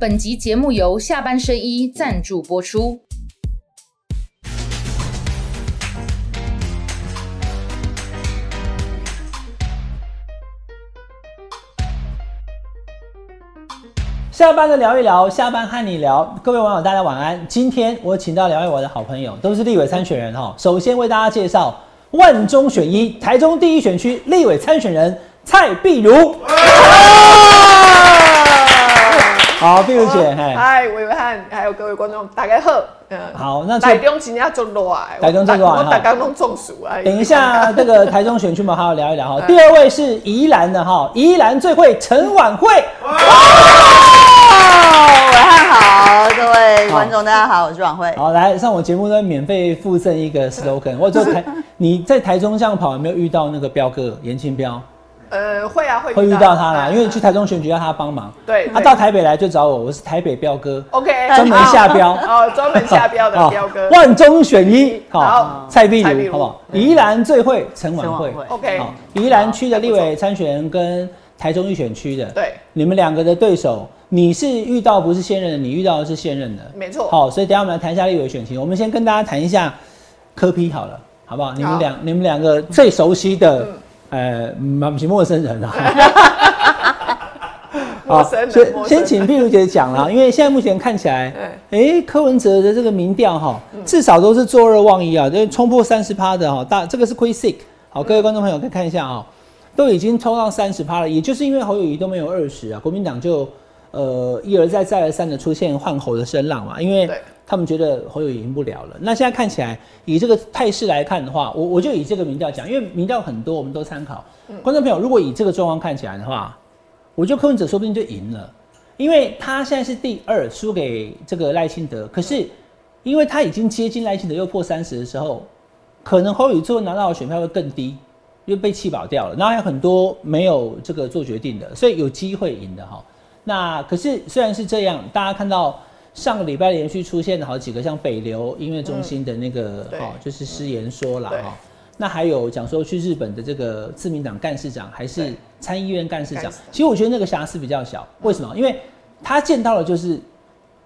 本集节目由下半身衣赞助播出。下班的聊一聊，下班和你聊。各位网友，大家晚安。今天我请到两位我的好朋友，都是立委参选人哈。首先为大家介绍万中选一，台中第一选区立委参选人蔡碧如。好，碧如姐，嗨，嗨，伟汉，还有各位观众，大家好。嗯，好，那台中今天中落啊，台中中热啊，我大家都中暑啊。等一下，这个台中选区嘛，好好聊一聊哈。第二位是宜兰的哈，宜兰最会陈婉慧。伟汉好，各位观众大家好，我是婉慧。好，来上我节目呢，免费附赠一个 slogan。我就台 你在台中这样跑，有没有遇到那个彪哥严清彪？呃，会啊，会会遇到他啦，因为去台中选举要他帮忙。对，他到台北来就找我，我是台北彪哥。OK，专门下标哦，专门下标的彪哥。万中选一，好，蔡碧如，好不好？宜兰最会陈婉慧，OK。好，宜兰区的立委参选人跟台中预选区的，对，你们两个的对手，你是遇到不是现任的，你遇到的是现任的，没错。好，所以等下我们来谈一下立委选情。我们先跟大家谈一下柯批好了，好不好？你们两你们两个最熟悉的。呃，蛮不陌生人啊。陌生人。先先请碧如姐讲啦，因为现在目前看起来，哎，柯文哲的这个民调哈，至少都是坐二望一啊，就冲破三十趴的哈。大这个是 Quick Sick，好，各位观众朋友可以看一下啊，都已经冲到三十趴了。也就是因为侯友谊都没有二十啊，国民党就呃一而再再而三的出现换侯的声浪嘛，因为。他们觉得侯友赢不了了。那现在看起来，以这个态势来看的话，我我就以这个民调讲，因为民调很多，我们都参考。观众朋友，如果以这个状况看起来的话，我觉得柯文哲说不定就赢了，因为他现在是第二，输给这个赖清德。可是，因为他已经接近赖清德，又破三十的时候，可能侯友最后拿到的选票会更低，因为被气保掉了。然后还有很多没有这个做决定的，所以有机会赢的哈。那可是虽然是这样，大家看到。上个礼拜连续出现了好几个像北流音乐中心的那个哦，就是失言说了哈。那还有讲说去日本的这个自民党干事长还是参议院干事长，其实我觉得那个瑕疵比较小。为什么？因为他见到了就是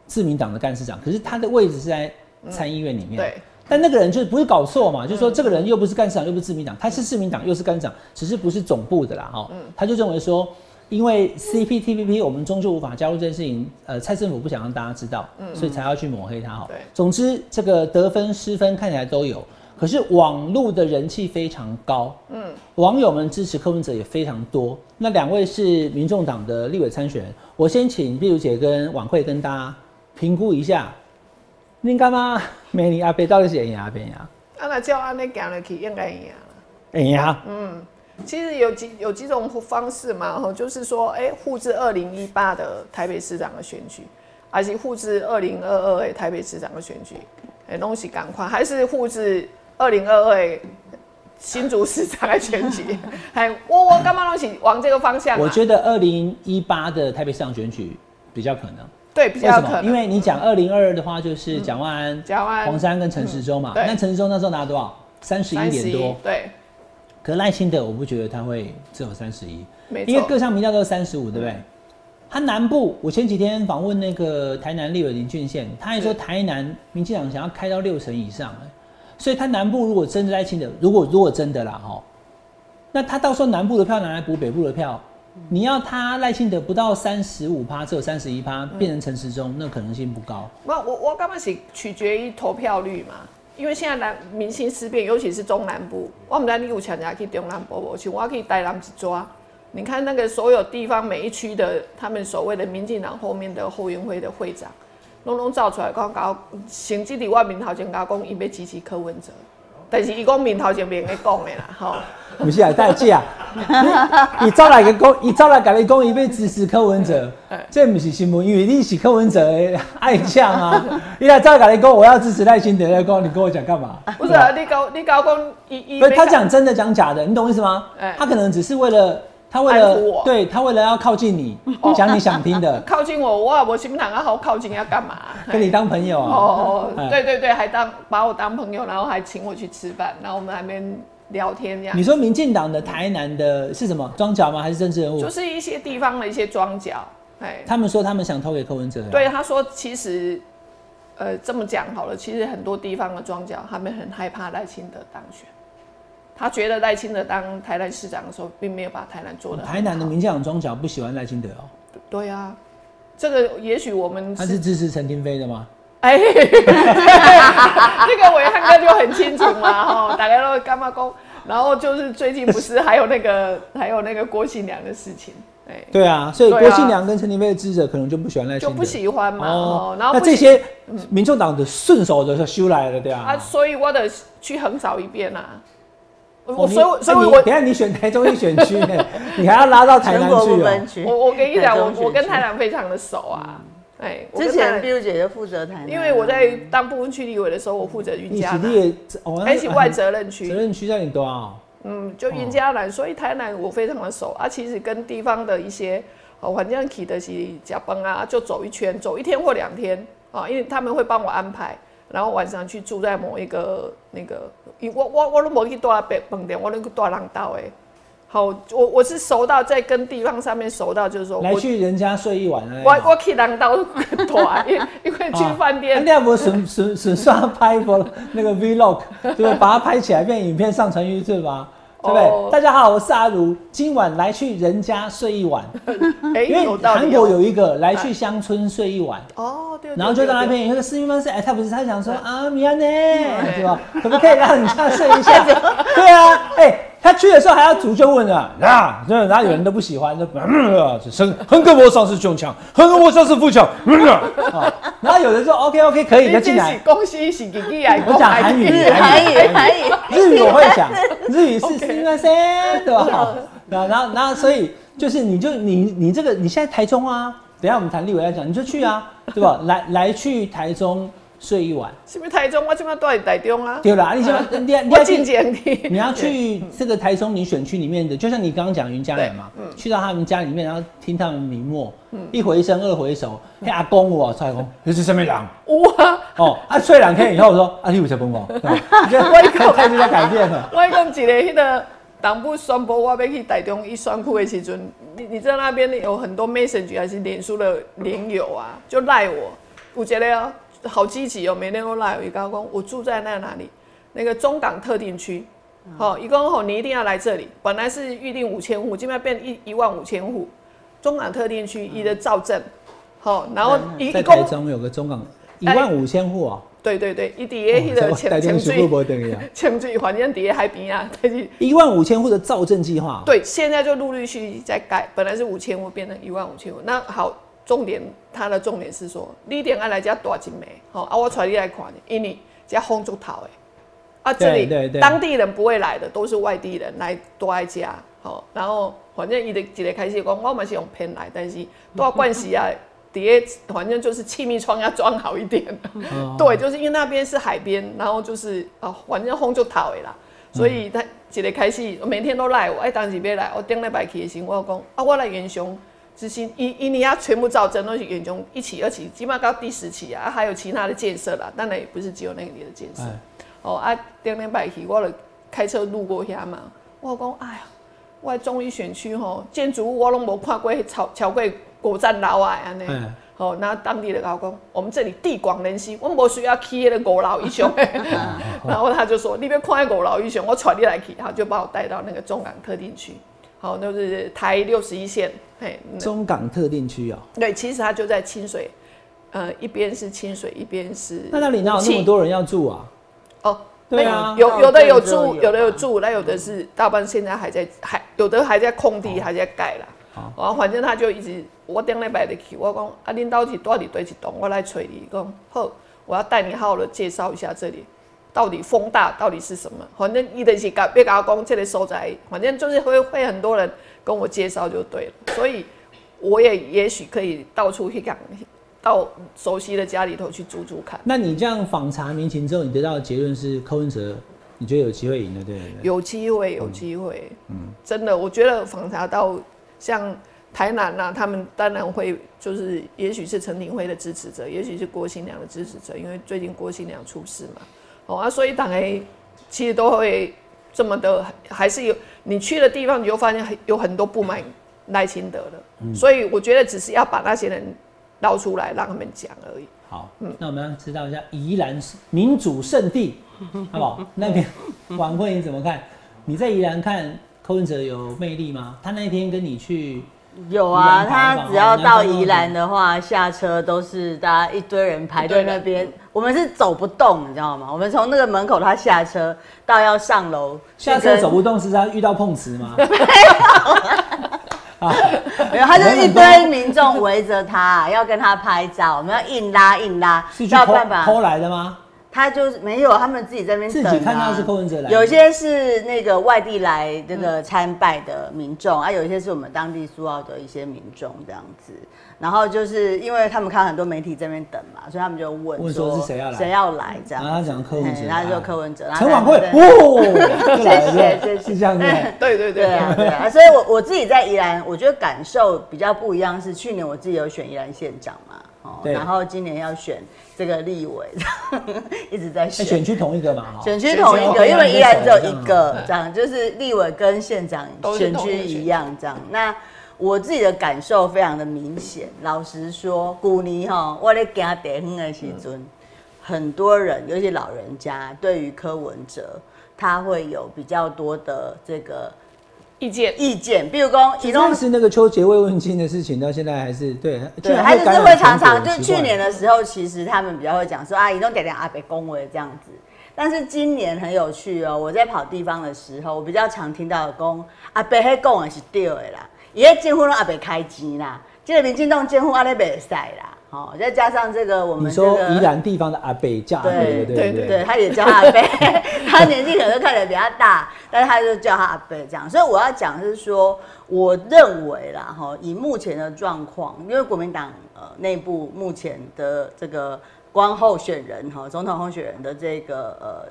自民党的干事长，可是他的位置是在参议院里面。对。但那个人就是不是搞错嘛？就是说这个人又不是干事长，又不是自民党，他是自民党又是干事长，只是不是总部的啦哈。他就认为说。因为 CPTPP 我们终究无法加入这件事情，呃，蔡政府不想让大家知道，所以才要去抹黑他哈。对，总之这个得分失分看起来都有，可是网络的人气非常高，嗯，网友们支持柯文哲也非常多。那两位是民众党的立委参选人，我先请碧如姐跟晚会跟大家评估一下，您干嘛？美女阿伯到底是赢阿边呀？啊，那照安尼讲了去应该赢了，赢啊，嗯。其实有几有几种方式嘛，哈，就是说，哎，复制二零一八的台北市长的选举，还是复制二零二二的台北市长的选举，哎，东西赶快，还是复制二零二二新竹市长的选举，还我我干嘛东西往这个方向？我觉得二零一八的台北市长选举比较可能，对，比较可能，因为你讲二零二二的话，就是蒋万安、蒋万安、黄山跟陈时中嘛，那陈时中那时候拿多少？三十一点多，对。可赖清德，我不觉得他会只有三十一，因为各项民调都是三十五，对不对？他南部，我前几天访问那个台南立委林俊宪，他还说台南民进党想要开到六成以上，所以他南部如果真的赖清德，如果如果真的啦哈，那他到时候南部的票拿来补北部的票，你要他赖清德不到三十五趴，只有三十一趴，变成陈时中，那可能性不高。那我我刚开始取决于投票率嘛。因为现在南民心思变，尤其是中南部，我们在你有强人去中南部，我去，我可以带他们去抓。你看那个所有地方每一区的，他们所谓的民进党后面的后援会的会长，拢拢造出来讲搞，甚至伫我面头前讲讲，伊要支持柯文哲。但是伊讲面头前面咧讲的啦，吼，不是啊，代志啊，伊走来个讲，伊走来甲你讲，伊要支持柯文哲，这毋是新闻，因为你是柯文哲的爱将啊，你来再甲你讲，我要支持赖清德，来讲，你跟我讲干嘛？不是啊，你搞你搞讲，伊伊，不他讲真的讲假的，你懂意思吗？他可能只是为了。他为了我对他为了要靠近你，讲你想听的。靠近我，哇我心想啊，好靠近要干嘛？跟你当朋友啊？哦，对对对，还当把我当朋友，然后还请我去吃饭，然后我们还没聊天这样。你说民进党的台南的是什么庄脚吗？还是政治人物？就是一些地方的一些庄脚。他们说他们想投给柯文哲。对，他说其实，呃，这么讲好了，其实很多地方的庄脚他们很害怕赖清德当选。他觉得赖清德当台南市长的时候，并没有把台南做的。台南的民进党庄脚不喜欢赖清德哦。对啊，这个也许我们他是支持陈廷飞的吗？哎，这个伟汉哥就很清楚嘛，哈，大家都干嘛工？然后就是最近不是还有那个 还有那个郭新良的事情，哎，对啊，所以郭新良跟陈廷飞的支持者可能就不喜欢赖清德，就不喜欢嘛。哦，然后那这些民众党的顺手的修来了，对啊。啊，所以我得去横扫一遍啊。我所以所以，我等下你选台中一选区，你还要拉到台南去我我跟你讲，我我跟台南非常的熟啊。哎，之前碧如姐就负责台南，因为我在当部分区立委的时候，我负责云嘉南，而且外责任区，责任区在你多啊？嗯，就云嘉南，所以台南我非常的熟啊。其实跟地方的一些哦，反正起的是加班啊，就走一圈，走一天或两天啊，因为他们会帮我安排。然后晚上去住在某一个那个，我我我都没去多北饭店，我那个多浪道哎。好，我我是熟到在跟地方上面熟到，就是说来去人家睡一晚我我去廊道多，因 因为去饭店。那要不损损损算拍一波那个 vlog，对不对？把它拍起来变影片上传 YouTube 吧。对不对？大家好，我是阿如，今晚来去人家睡一晚。因为韩国有一个来去乡村睡一晚。哦，对。然后就在那边有一个司机方式，哎，他不是他想说啊，米安呢，对吧？可不可以让你这样睡一下？对啊，哎，他去的时候还要主就问啊，然后有人都不喜欢，就嗯，是横膈膜上是胸腔，横膈膜上是腹腔，啊，然后有人说 OK OK 可以就进来。恭喜喜吉吉啊！我讲韩语，韩语，韩语，日语我会讲，日语是。应该是对吧？然后，然后，然后，所以就是你就你你这个你现在台中啊，等下我们谈立委来讲，你就去啊，对吧？来来去台中睡一晚，是不是台中？我今晚都在台中啊。对啦，你先你你要进前提，你要去这个台中你选区里面的，就像你刚刚讲云家人嘛，去到他们家里面，然后听他们明默，一回生二回熟，嘿阿公我蔡公，你是什么人？哇。哦，啊睡两天以后说啊你有才崩我，外公态度在改变了，外公一个迄个。党部宣布我要去台中一选区的时阵，你你知道那边有很多 message 还是脸书的连友啊，就赖我，我觉得哦，好积极哦，每天都来有。一高公，我住在那哪里？那个中港特定区，好，一公吼，你一定要来这里。本来是预定五千户，今天变一一万五千户。中港特定区一的造镇，好，然后一在台中有个中港一万五千户啊。对对对，一底下迄个潜潜水，潜 水环境底下海边啊，但是一万五千户的造镇计划。对，现在就陆陆续续在改，本来是五千户变成一万五千户。那好，重点它的重点是说，你定爱来家多少枚？好啊，我带你来看，因为家红竹桃诶，啊这里当地人不会来的，都是外地人来多爱家。好，然后反正伊的一个开始讲，我嘛是用偏来，但是多少关系啊？底下反正就是气密窗要装好一点，对，就是因为那边是海边，然后就是啊，反正风就讨的啦，所以他一个开始每天都来，我爱当时别来，我顶礼拜去的时候，我讲啊，我来元雄执行伊伊尼亚，全部造镇都是元雄一期、二期，起码到第十期啊，还有其他的建设啦，当然也不是只有那个里的建设。哦啊，顶礼拜去，我了开车路过遐嘛，我讲哎呀，我中医选区吼，建筑物我拢无看过，超超过。五站楼啊，安尼，好，那当地的老公，我们这里地广人稀，我们不需要去那个五老一雄，然后他就说，你别看五老一雄，我传你来去，然后就把我带到那个中港特定区，好，那是台六十一线，嘿，中港特定区啊，对，其实它就在清水，呃，一边是清水，一边是，那那里哪有那么多人要住啊？哦，对啊，有有的有住，有的有住，那有的是大半现在还在，还有的还在空地，还在盖了。哦，反正他就一直我顶礼拜的去，我讲啊，恁到底到底对一栋，我来找你讲好，我要带你好好的介绍一下这里到底风大到底是什么。反正伊的是甲别甲我讲这个所在，反正就是会会很多人跟我介绍就对了。所以我也也许可以到处去讲，到熟悉的家里头去住住看。那你这样访查民情之后，你得到的结论是柯文哲，你觉得有机会赢的对不对？有机会，有机会。嗯，真的，我觉得访查到。像台南呐，他们当然会就是，也许是陈廷辉的支持者，也许是郭新良的支持者，因为最近郭新良出事嘛，哦啊，所以党 A 其实都会这么的，还是有你去的地方，你就发现有很多不满赖清德了。所以我觉得只是要把那些人捞出来，让他们讲而已。好，嗯那我们要知道一下宜兰民主圣地，好不好？那边晚会你怎么看？你在宜兰看柯文哲有魅力吗？他那天跟你去。有啊，他只要到宜兰的话，下车都是大家一堆人排队那边。我们是走不动，你知道吗？我们从那个门口他下车到要上楼，下车走不动是他遇到碰瓷吗？没有，他就一堆民众围着他，要跟他拍照，我们要硬拉硬拉，是要办法偷来的吗？他就是没有，他们自己在那边自己看到是柯文哲来，有些是那个外地来这个参拜的民众啊，有一些是我们当地苏澳的一些民众这样子。然后就是因为他们看很多媒体这边等嘛，所以他们就问问说是谁要来，谁要来这样。然后他讲柯文哲，然后就柯文哲，陈晚会，哦，谢谢谢谢，是这样子，对对对啊对啊。所以我我自己在宜兰，我觉得感受比较不一样，是去年我自己有选宜兰县长嘛。然后今年要选这个立委，一直在选。选区同一个嘛？选区同一个，因为依然只有一个，这样就是立委跟县长选区一样，这样。那我自己的感受非常的明显。老实说，古尼哈，我在他地方的时阵，很多人，尤其老人家，对于柯文哲，他会有比较多的这个。意见意见，比如说，其中是那个邱杰慰问金的事情，到现在还是对对，还是会常常，就去年的时候，其实他们比较会讲说啊，移动点点阿北恭维这样子。但是今年很有趣哦，我在跑地方的时候，我比较常听到的公阿北黑讲的是对的啦，伊迄政府拢阿北开钱啦，这个民进党政府阿咧袂使啦。哦，再加上这个，我们你说宜兰地方的阿北叫阿北，对对对，他也叫阿北，他年纪可能看起来比较大，但是他就叫他阿北这样。所以我要讲是说，我认为啦，哈，以目前的状况，因为国民党呃内部目前的这个光候选人哈，总统候选人的这个呃，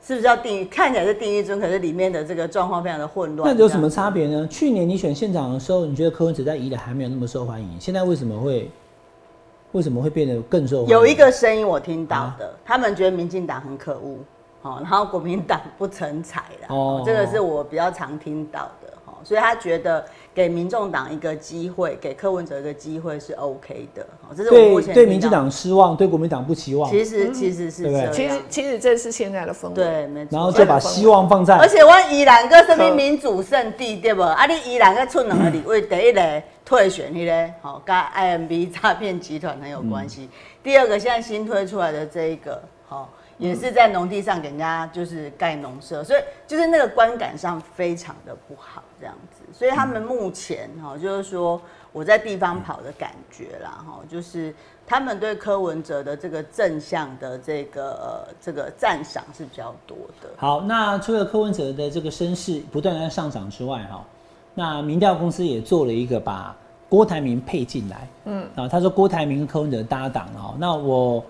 是不是要定看起来是定一尊，可是里面的这个状况非常的混乱。那有什么差别呢？去年你选县长的时候，你觉得柯文哲在宜兰还没有那么受欢迎，现在为什么会？为什么会变得更受？有一个声音我听到的，他们觉得民进党很可恶，哦，然后国民党不成才了，哦，这个是我比较常听到的，哦，所以他觉得给民众党一个机会，给柯文哲一个机会是 OK 的，哦，这是我目前对民进党失望，对国民党不期望。其实其实是这样，其实其实这是现在的风对，没错。然后就把希望放在，而且我宜兰个什么民主圣地对不？啊，你宜兰个出两个里位，第一个。退选迄个，好，跟 IMB 诈骗集团很有关系。第二个，现在新推出来的这一个，好，也是在农地上给人家就是盖农舍，所以就是那个观感上非常的不好，这样子。所以他们目前哈，就是说我在地方跑的感觉啦，哈，就是他们对柯文哲的这个正向的这个呃这个赞赏是比较多的。好，那除了柯文哲的这个声势不断在上涨之外，哈。那民调公司也做了一个把郭台铭配进来，嗯，啊，他说郭台铭跟柯文哲搭档哦，那我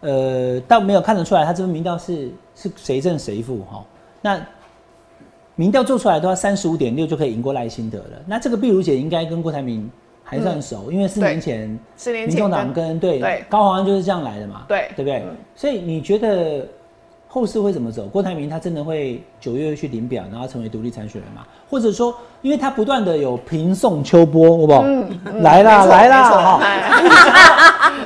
呃倒没有看得出来，他这个民调是是谁胜谁负哈。那民调做出来的话，三十五点六就可以赢过赖清德了。那这个碧如姐应该跟郭台铭还算熟，因为四年前四年前民众党跟对高华安就是这样来的嘛，对对不对？所以你觉得？后事会怎么走？郭台铭他真的会九月去领表，然后成为独立参选人吗？或者说，因为他不断的有平送秋波，好不好？来啦来啦，哈，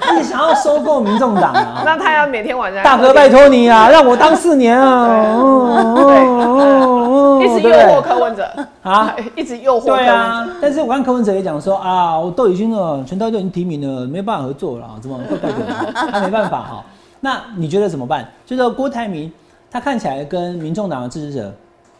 一直想要收购民众党啊。那他要每天晚上大哥拜托你啊，让我当四年啊，一直诱惑柯文哲啊，一直诱惑。对啊，但是我看柯文哲也讲说啊，我都已经了全都已经提名了，没办法合作了，怎么会拜托他没办法哈。那你觉得怎么办？就是郭台铭，他看起来跟民众党的支持者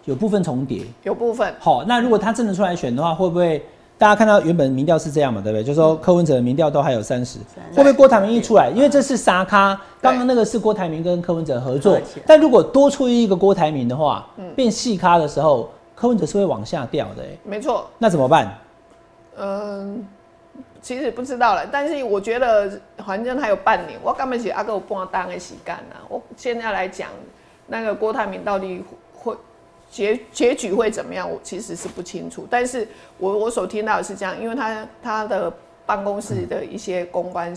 有部分重叠，有部分。好，那如果他真的出来选的话，会不会大家看到原本民调是这样嘛？对不对？就是说柯文哲的民调都还有三十，会不会郭台铭一出来，因为这是沙咖，刚刚那个是郭台铭跟柯文哲合作，但如果多出一个郭台铭的话，变细咖的时候，柯文哲是会往下掉的。没错。那怎么办？嗯。其实不知道了，但是我觉得反正还有半年，我根本是阿哥我帮他当个洗干呐。我现在来讲，那个郭台铭到底会结结局会怎么样，我其实是不清楚。但是我我所听到的是这样，因为他他的办公室的一些公关、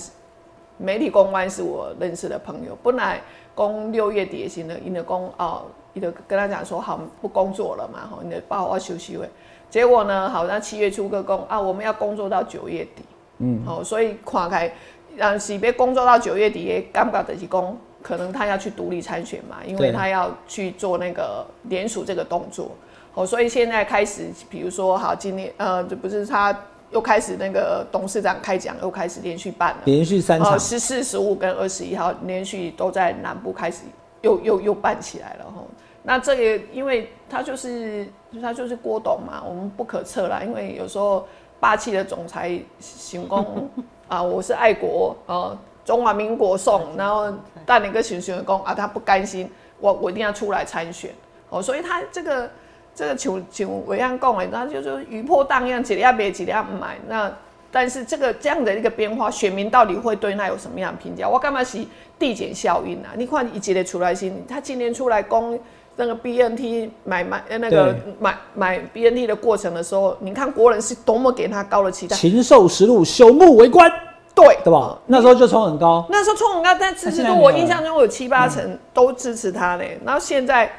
媒体公关是我认识的朋友，本来公六月底薪的，因为公哦，你的跟他讲说好不工作了嘛，吼，你的报我休息会。结果呢，好像七月初个工啊，我们要工作到九月底，嗯，好，所以跨开让喜别工作到九月底，也感觉的是工，可能他要去独立参选嘛，因为他要去做那个联署这个动作，哦，所以现在开始，比如说好，今年呃，这不是他。又开始那个董事长开讲，又开始连续办了，连续三场，十四、十五跟二十一号连续都在南部开始又又又办起来了哈。那这个因为他就是他就是郭董嘛，我们不可测啦，因为有时候霸气的总裁行功 啊，我是爱国啊，中华民国送，然后带领个选选工啊，他不甘心，我我一定要出来参选哦，所以他这个。这个像像伟安讲的，那就是余波荡漾，几两买几两买。那但是这个这样的一个变化，选民到底会对那有什么样的评价？我干嘛是递减效应啊？你看一节的出来先，他今年出来攻那个 BNT 买买那个买买 BNT 的过程的时候，你看国人是多么给他高的期待。禽兽食禄，朽木为官，对。对吧？那时候就冲很高，那时候冲很高，但支持度我印象中有七八成都支持他嘞。然后现在。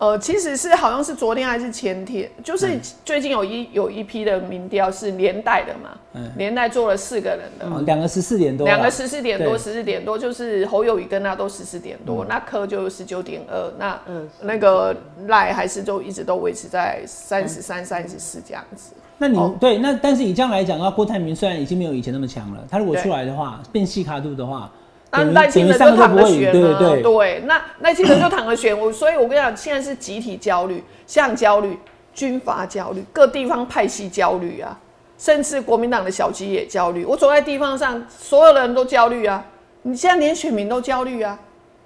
呃，其实是好像是昨天还是前天，就是最近有一有一批的民调是连带的嘛，连带做了四个人的，两个十四点多，两个十四点多，十四点多，就是侯友谊跟他都十四点多，那柯就十九点二，那那个赖还是就一直都维持在三十三、三十四这样子。那你对那但是以这样来讲的话，郭台铭虽然已经没有以前那么强了，他如果出来的话，变细卡度的话。那赖清德就躺着选了，对，那赖清德就躺着选，我所以，我跟你讲，现在是集体焦虑，像焦虑，军阀焦虑，各地方派系焦虑啊，甚至国民党的小鸡也焦虑。我走在地方上，所有的人都焦虑啊，你现在连选民都焦虑啊。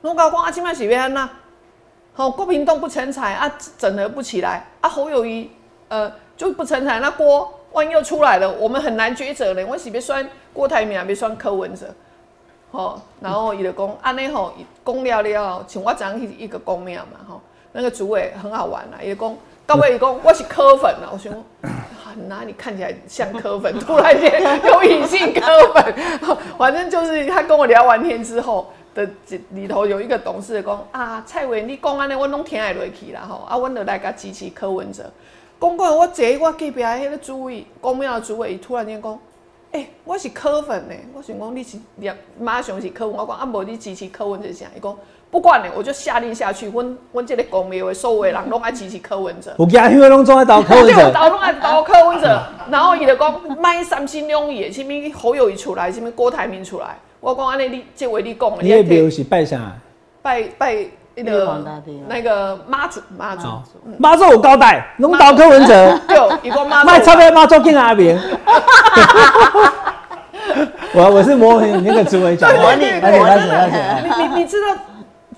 我搞光阿金麦喜边呐，好，郭平东不成才啊，整合不起来啊，侯友谊呃就不成才，那郭万一又出来了，我们很难抉择嘞。我喜别算郭台铭，别算柯文哲。吼，然后伊就讲，安尼吼，讲了了，像我昨样一个公庙嘛，吼，那个主委很好玩啦，伊就讲，到尾伊讲我是柯粉啦，我想，哪里看起来像柯粉？突然间有隐性柯粉，反正就是他跟我聊完天之后的里头有一个董事讲，啊，蔡伟你讲安尼，我拢听会落去啦，吼，啊，阮就来甲支持柯文哲。讲过我坐我隔壁迄个主委，公庙的主委，伊突然间讲。哎，我是科粉呢，我想讲你是立马上是科文，我讲啊，无你支持科文就啥？伊讲不管呢，我就下令下去，阮阮即个公庙的所有人拢爱支持柯文哲。有家因为拢总爱投柯文哲，投拢爱投柯文哲，然后伊就讲卖三心两意，什么侯友谊出来，什物郭台铭出来，我讲安尼你即位你讲，你也庙是拜啥？拜拜。那个那个妈祖妈祖。妈祖有交代，龙岛柯文哲，对，一个妈祖，卖差别妈祖进阿明。我我是模拟你那个主委讲，模拟模拟，你你你知道，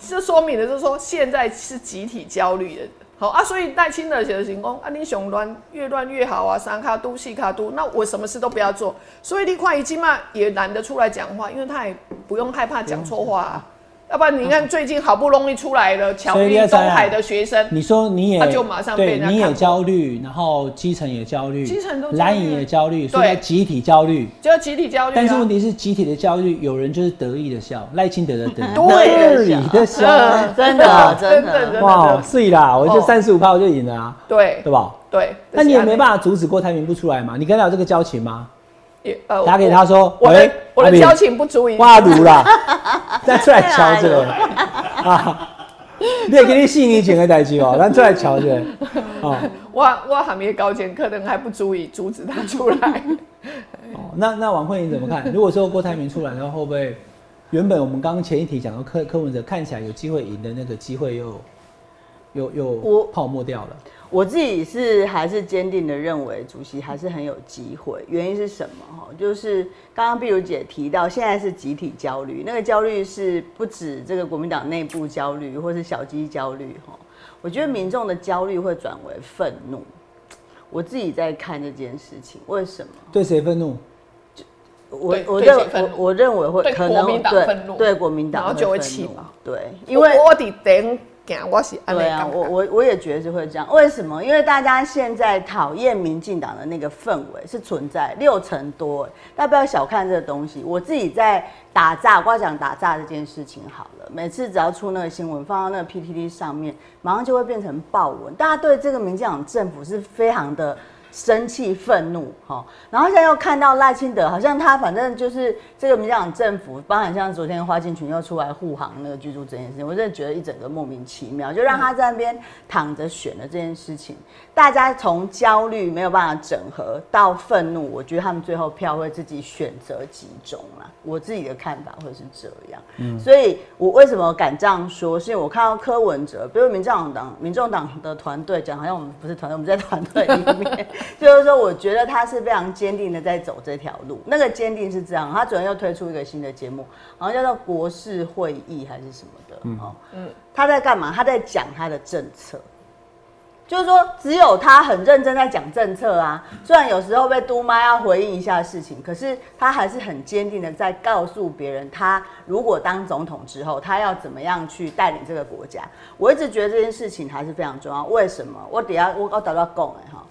这说明的就是说现在是集体焦虑的，好啊，所以戴清德写的行功啊，你熊乱越乱越好啊，三卡都细卡都，那我什么事都不要做，所以你快一起嘛也懒得出来讲话，因为他也不用害怕讲错话。要不然你看，最近好不容易出来了，侨立东海的学生，你说你也他就马上被你也焦虑，然后基层也焦虑，基层都蓝营也焦虑，所以集体焦虑，就集体焦虑。但是问题是，集体的焦虑，有人就是得意的笑，赖清德的得意。的笑，真的真的哇，是啦！我就三十五趴我就赢了啊，对。对吧？对，那你也没办法阻止郭台铭不出来嘛？你跟他有这个交情吗？打给他说，我的我的交情不足以挖炉了，再出来瞧这个啊！你也给你信你前个代志哦，咱出来瞧这个哦。我我还没高见，可能还不足以阻止他出来。哦，那那王慧你怎么看？如果说郭台铭出来，然后会不会原本我们刚刚前一题讲到柯柯文哲看起来有机会赢的那个机会又又又泡沫掉了？我自己是还是坚定的认为，主席还是很有机会。原因是什么？哈，就是刚刚碧如姐提到，现在是集体焦虑，那个焦虑是不止这个国民党内部焦虑，或是小鸡焦虑。哈，我觉得民众的焦虑会转为愤怒。我自己在看这件事情，为什么？对谁愤怒？我我认我我认为会可能对对国民党，然后就会气嘛。对，因为我的等。我是对啊，我我我也觉得是会这样。为什么？因为大家现在讨厌民进党的那个氛围是存在六成多，大家不要小看这个东西。我自己在打炸，我讲打炸这件事情好了。每次只要出那个新闻，放到那个 PTT 上面，马上就会变成爆文。大家对这个民进党政府是非常的生气、愤怒，哈，然后现在又看到赖清德，好像他反正就是这个民进党政府，包含像昨天花敬群又出来护航那个居住这件事情，我真的觉得一整个莫名其妙，就让他在那边躺着选的这件事情，大家从焦虑没有办法整合到愤怒，我觉得他们最后票会自己选择集中了。我自己的看法会是这样，嗯，所以我为什么敢这样说？是因为我看到柯文哲，比如民进党、民众党的团队讲，好像我们不是团队，我们在团队里面。就是说，我觉得他是非常坚定的在走这条路。那个坚定是这样，他昨天又推出一个新的节目，好像叫做国事会议还是什么的。嗯嗯，他在干嘛？他在讲他的政策。就是说，只有他很认真在讲政策啊。虽然有时候被嘟妈要回应一下事情，可是他还是很坚定的在告诉别人，他如果当总统之后，他要怎么样去带领这个国家。我一直觉得这件事情还是非常重要。为什么？我等下我我找到讲的哈。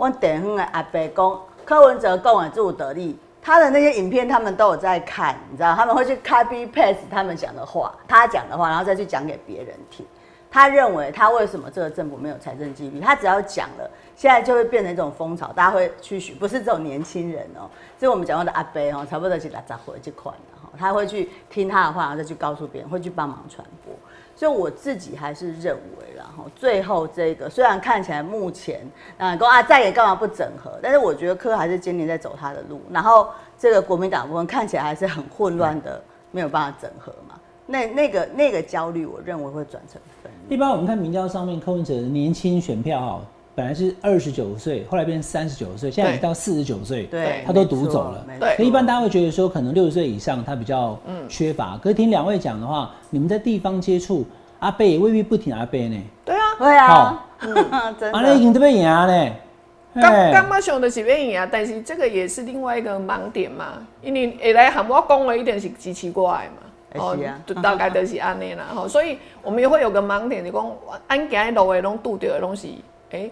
我等下的阿伯讲，柯文哲讲的助得力，他的那些影片他们都有在看，你知道，他们会去 copy paste 他们讲的话，他讲的话，然后再去讲给别人听。他认为他为什么这个政府没有财政纪律？他只要讲了，现在就会变成一种风潮，大家会去学，不是这种年轻人哦，是我们讲过的阿伯哦，差不多是来砸回这款的哈，他会去听他的话，然后再去告诉别人，会去帮忙传播。所以我自己还是认为，然后最后这个虽然看起来目前啊，公啊再也干嘛不整合，但是我觉得柯还是坚定在走他的路。然后这个国民党部分看起来还是很混乱的，没有办法整合嘛。那那个那个焦虑，我认为会转成分。一般我们看民调上面，柯文哲的年轻选票哈，本来是二十九岁，后来变成三十九岁，现在已经到四十九岁，对，他都读走了。对，一般大家会觉得说，可能六十岁以上他比较缺乏。可是听两位讲的话，你们在地方接触。阿贝也未必不挺阿贝呢。对啊，对啊，真的。阿已经都被赢呢。刚刚嘛想的是被赢，但是这个也是另外一个盲点嘛。因为下来喊我讲的一定是支持过来嘛。哦，大概就是安尼啦。吼，所以我们也会有个盲点，就讲安行的路的拢拄着的拢是，哎。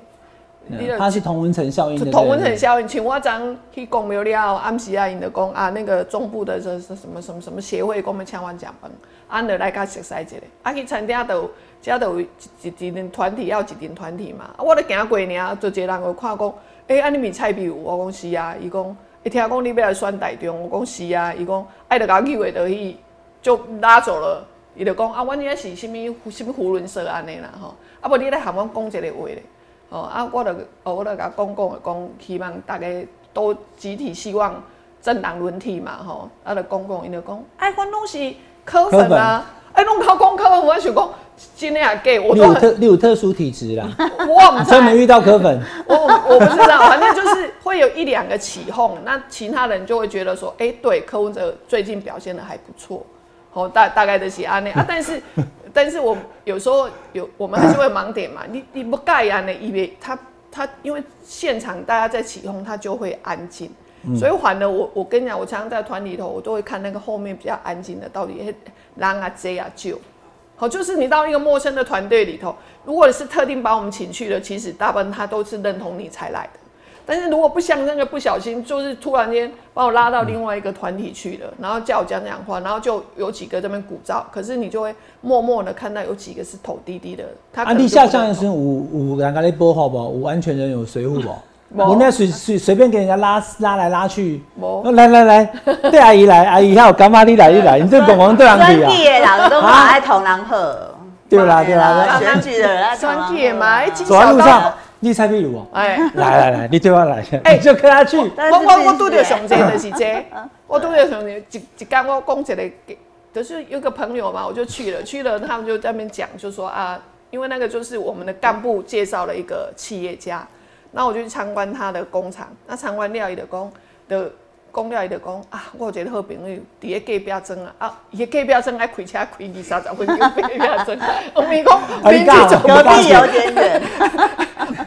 它是同温层效应。同温层效应，像我昨去公庙了，暗时啊，因就讲啊，那个中部的这是什么什么什么协会，讲要请我食饭，安就来甲熟悉一下。啊，去餐厅都，遮都有一一一团体，要一阵团体嘛。我咧行过呢，就一个人就看讲，诶，安尼咪菜比我讲是啊，伊讲，一听讲你要来选台中，我讲是啊，伊讲，爱就甲我叫过倒去，就拉走了。伊就讲啊，阮遐是啥物啥物胡伦社安尼啦吼，啊，无你来喊阮讲一个话咧。哦啊，我著哦，我著甲公公的讲，希望大家都集体希望政党轮替嘛，吼。啊，著公公因著讲，哎，阮拢是科粉啊，哎，拢靠公科粉，我想讲，今天也给我都有特你，有特殊体质啦，我专门遇到科粉，我我不知道，反正就是会有一两个起哄，那其他人就会觉得说，哎，对，柯文哲最近表现的还不错，好，大大概的是安内啊，但是。但是我有时候有，我们还是会盲点嘛。你你不盖啊？那以为他他因为现场大家在起哄，他就会安静。所以反而，我我跟你讲，我常常在团里头，我都会看那个后面比较安静的，到底让啊 J 啊救。好，就是你到一个陌生的团队里头，如果是特定把我们请去的，其实大部分他都是认同你才来的。但是如果不像那个不小心，就是突然间把我拉到另外一个团体去了，然后叫我讲讲话，然后就有几个这边鼓噪，可是你就会默默的看到有几个是头低低的。他啊，你下降的时候五五两个在播好不？有安全人有随护不？我那随随随便给人家拉拉来拉去。来来来，对阿姨来，阿姨还有干妈你来一来，你 这公公对人去啊？地人都马爱同人喝。对啦对啦，选举的人选举嘛，走在路上。你猜比如哦，哎，来来来，你对我来，哎，就跟他去。我我我拄着上济就是这，我拄着上济，一一刚我讲一个，就是有个朋友嘛，我就去了，去了他们就在那边讲，就说啊，因为那个就是我们的干部介绍了一个企业家，那我就去参观他的工厂，那参观料理的工的。讲了伊就讲啊，我有一个好朋友伫个隔壁庄啊，啊，伊个隔壁庄爱开车开二三十分钟隔壁庄，我咪讲，隔壁有点远。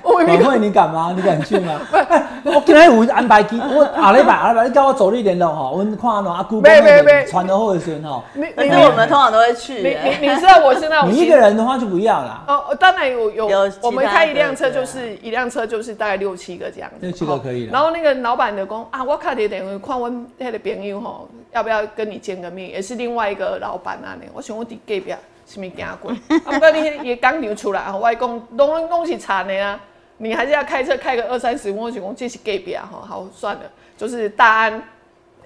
晚会 你敢吗？你敢去吗？我今日有安排机，我下礼拜下礼拜你叫我走一点路哈，我看喏阿姑没没没传的后先哈。你你我们通常都会去。你你你知道我是那种。你一个人的话就不要啦。哦，当然有有，我们开一辆车就是一辆车就是大概六七个这样子。六七个可以。然后那个老板的工啊，我看你等于看我迄个朋友吼，要不要跟你见个面？也是另外一个老板啊，呢。我想我伫隔壁，是咪行过？啊，不过你也刚流出来，我讲拢拢是惨的啊。你还是要开车开个二三十分钟，就讲这是隔壁啊，哈，好算了，就是大安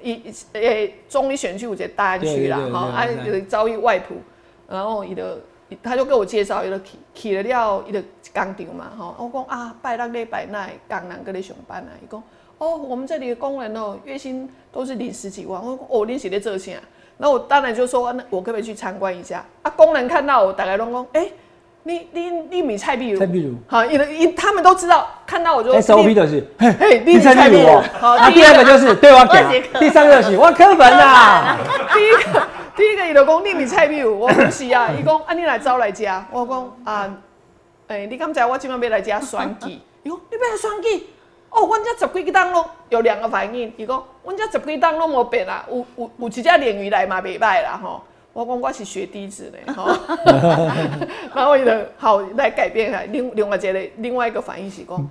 一诶中医选区有个大安区啦，吼，啊，遭遇外埔，然后伊的他就给我介绍，伊就去去了了，伊就工厂嘛，吼，我讲啊，拜六礼拜那工人搁咧上班啊，伊讲哦，我们这里的工人哦，月薪都是领十几万，我讲哦，你是咧做啥？那我当然就说，那我可不可以去参观一下？啊，工人看到我，大概都讲，哎，你你你米蔡壁如，蔡壁如，好，因为他们都知道，看到我就 SOP 就是，嘿，嘿，你蔡壁如，好，第二个就是对我讲，第三个就是我课本呐，第一个第一个伊就讲你米菜比如，我不是啊，伊讲啊你来招来食，我讲啊，哎，你敢知我今晚要来家双记，伊讲你要来双记。哦，阮遮十几个档拢有两个反应，伊讲阮遮十几档拢无变啦，有有有一只鲢鱼来嘛袂歹啦吼。我讲我是学弟子的吼，然后伊就好来改变下，另另外一个另外一个反应是讲，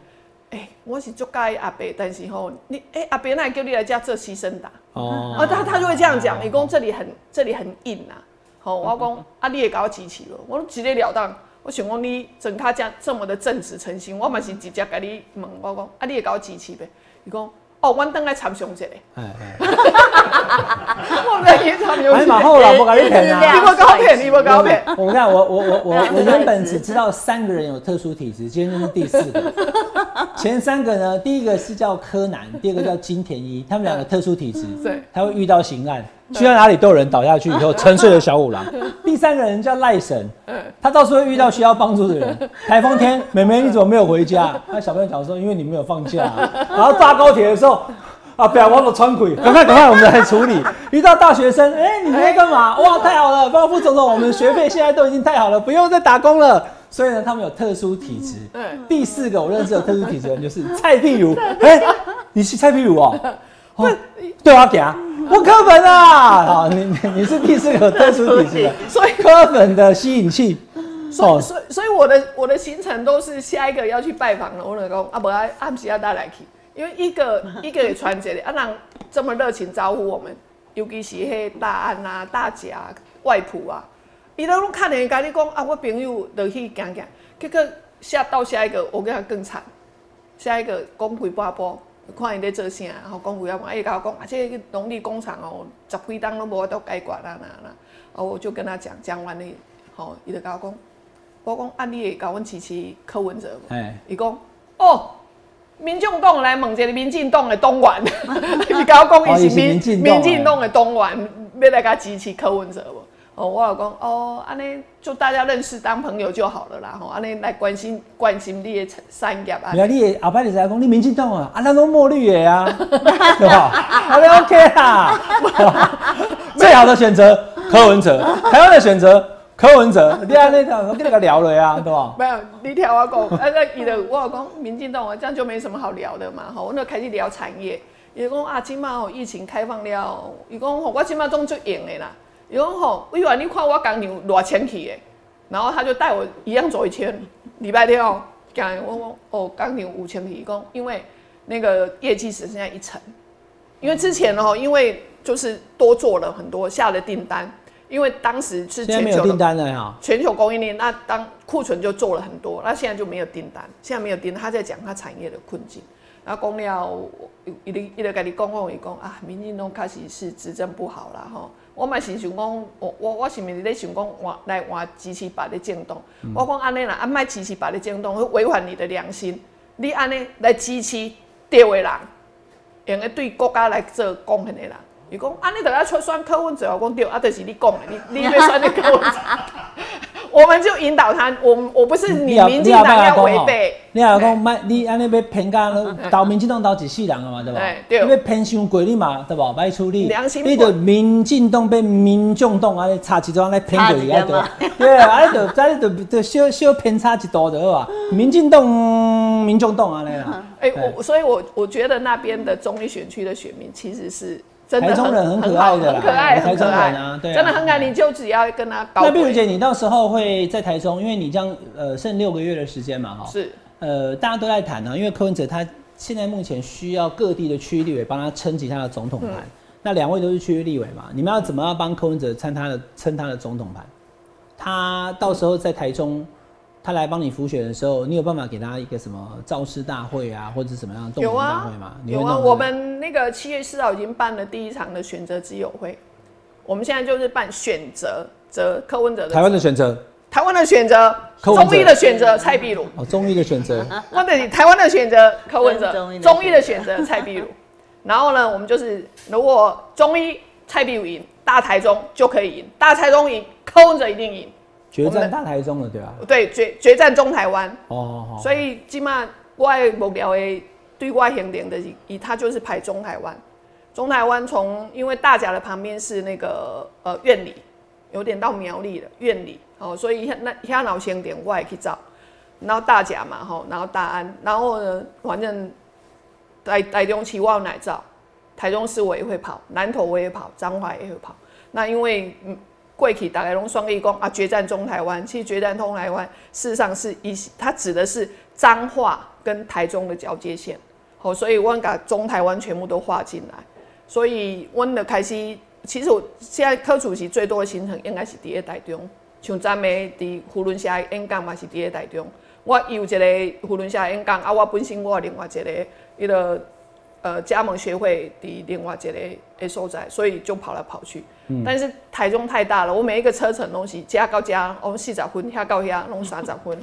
哎，我是做介阿伯，但是吼你哎阿伯那叫你来家做牺牲打哦，啊他他就会这样讲，伊讲这里很这里很硬呐，吼我讲啊你也搞集齐了，我直截了当。我想讲你整他家这么的正直诚心，我嘛是直接甲你问，我讲啊，你会搞我支持呗？伊讲哦，阮等来 参详一下。哎哎，我唔来参详。哎，马后老不搞你骗啊！你不搞骗，你不搞骗。我看我我我我我原本只知道 三个人有特殊体质，今天就是第四个。前三个呢，第一个是叫柯南，第二个叫金田一，他们两个特殊体质，对，他会遇到刑案。去到哪里都有人倒下去以后沉睡的小五郎。第三个人叫赖神，他到时候会遇到需要帮助的人。台风天，妹妹你怎么没有回家？那小朋友讲说，因为你没有放假。然后搭高铁的时候，啊，不要忘了穿鬼，赶快赶快，我们来处理。遇到大学生，哎，你在干嘛？哇，太好了，包副总统，我们学费现在都已经太好了，不用再打工了。所以呢，他们有特殊体质。第四个我认识有特殊体质的人就是蔡碧如。哎，你是蔡碧如哦？对啊，给啊。我课本啊，好，你你你是第四个特殊体质，所以磕粉的吸引器，所以所以所以我的我的行程都是下一个要去拜访了，我老公啊不啊暗时要带来去，因为一个一个也传接的，啊人这么热情招呼我们，尤其是迄大安啊、大姐啊、外婆啊，伊都拢看人家你讲啊，我朋友落去行行，结果下到下一个我跟他更惨，下一个讲几波波。看伊咧做啥，然后讲不要讲，哎，甲我讲，啊，这农历工厂哦，十几档拢无法度解决啦，啦啦，哦，我就跟他讲，讲完哩，吼，伊就甲我讲，我讲，啊，你会甲阮支持柯文哲无？哎，伊讲，哦，民众党来问一个民进党的党员，伊甲我讲，伊是民民进党的党员，要来甲支持柯文哲无？哦，我老公哦，安尼就大家认识当朋友就好了啦，吼，安尼来关心关心你的产业啊。你啊，你后摆你在讲你民进党啊，啊，咱都墨绿的呀，对吧？好的，OK 啦。最好的选择柯文哲，台湾的选择柯文哲。你啊，那条我跟你个聊了呀，对吧？没有，你听我讲，啊，那伊的我老公民进党啊，这样就没什么好聊的嘛，吼，我那开始聊产业，伊讲啊，今嘛哦疫情开放了，伊讲吼我今嘛总就赢的啦。伊讲吼，委员你看我工厂偌前去的，然后他就带我一样走一圈。礼拜天哦，讲我我哦，工厂五千皮，讲因为那个业绩只剩下一成，因为之前哦，因为就是多做了很多下了订单，因为当时是全球订单了呀，全球供应链，那当库存就做了很多，那现在就没有订单，现在没有订单，他在讲他产业的困境。然后讲了，一一直一直跟你讲讲伊讲啊，民进党开始是执政不好啦吼。我嘛是想讲，我我我是毋是咧想讲换来换支持别的政党？我讲安尼啦，啊莫支持别的政党，去违反你的良心。你安尼来支持对的人，用个对国家来做贡献的人。伊讲安尼就要出选柯文哲，我讲对，啊，就是你讲的，你你要选的柯文。我们就引导他，我我不是你民进党要违背。你老讲卖，你安尼要偏家，投民进党投一世人了嘛，对吧？对。你要偏伤过你嘛，对吧？歹处理。良心你着民进党变民众党，安尼差一桩来偏过伊啊，对。对，安尼就再就就小小偏差一度就好啊。民进党、民众党安尼啦。哎，我所以，我我觉得那边的中立选区的选民其实是。台中人很可爱的，很可爱，台中人啊，对，真的很可爱。你就只要跟他。那碧如姐，你到时候会在台中，因为你这样呃剩六个月的时间嘛，哈，是，呃，大家都在谈呢，因为柯文哲他现在目前需要各地的区域立委帮他撑起他的总统盘，那两位都是区域立委嘛，你们要怎么样帮柯文哲撑他的撑他的总统盘？他到时候在台中他来帮你辅选的时候，你有办法给他一个什么造势大会啊，或者什么样的动员大会吗？有啊，我们那个七月四号已经办了第一场的选择之友会，我们现在就是办选择择柯文哲的台湾的选择，台湾的选择，中医的选择蔡壁如。哦，中医的选择，或者台湾的选择柯文哲，中医的选择。蔡壁如，然后呢，我们就是如果中医蔡壁如赢，大台中就可以赢，大台中赢，柯文哲一定赢。决战大台中了，对吧？对，决决战中台湾。哦，所以起码我目标的对外行点的以他就是排中台湾。中台湾从因为大甲的旁边是那个呃院里，有点到苗栗了院里哦，所以那那老先点我也去找。然后大甲嘛吼，然后大安，然后呢，反正台台中期望奶照，台中市我也会跑，南投我也跑，彰化也会跑。那因为嗯。贵体大概用双义工啊，决战中台湾。其实决战中台湾事实上是一，它指的是彰化跟台中的交界线。好，所以我把中台湾全部都划进来。所以我的开始，其实我现在科主席最多的行程应该是第二台中，像咱们伫胡伦下演讲嘛是第二台中。我有一个胡伦下演讲啊，我本身我另外一个一个。呃，加盟学会的另外一个诶所在，所以就跑来跑去。但是台中太大了，我每一个车程东西加高加，我们四十分，下高下弄三十分。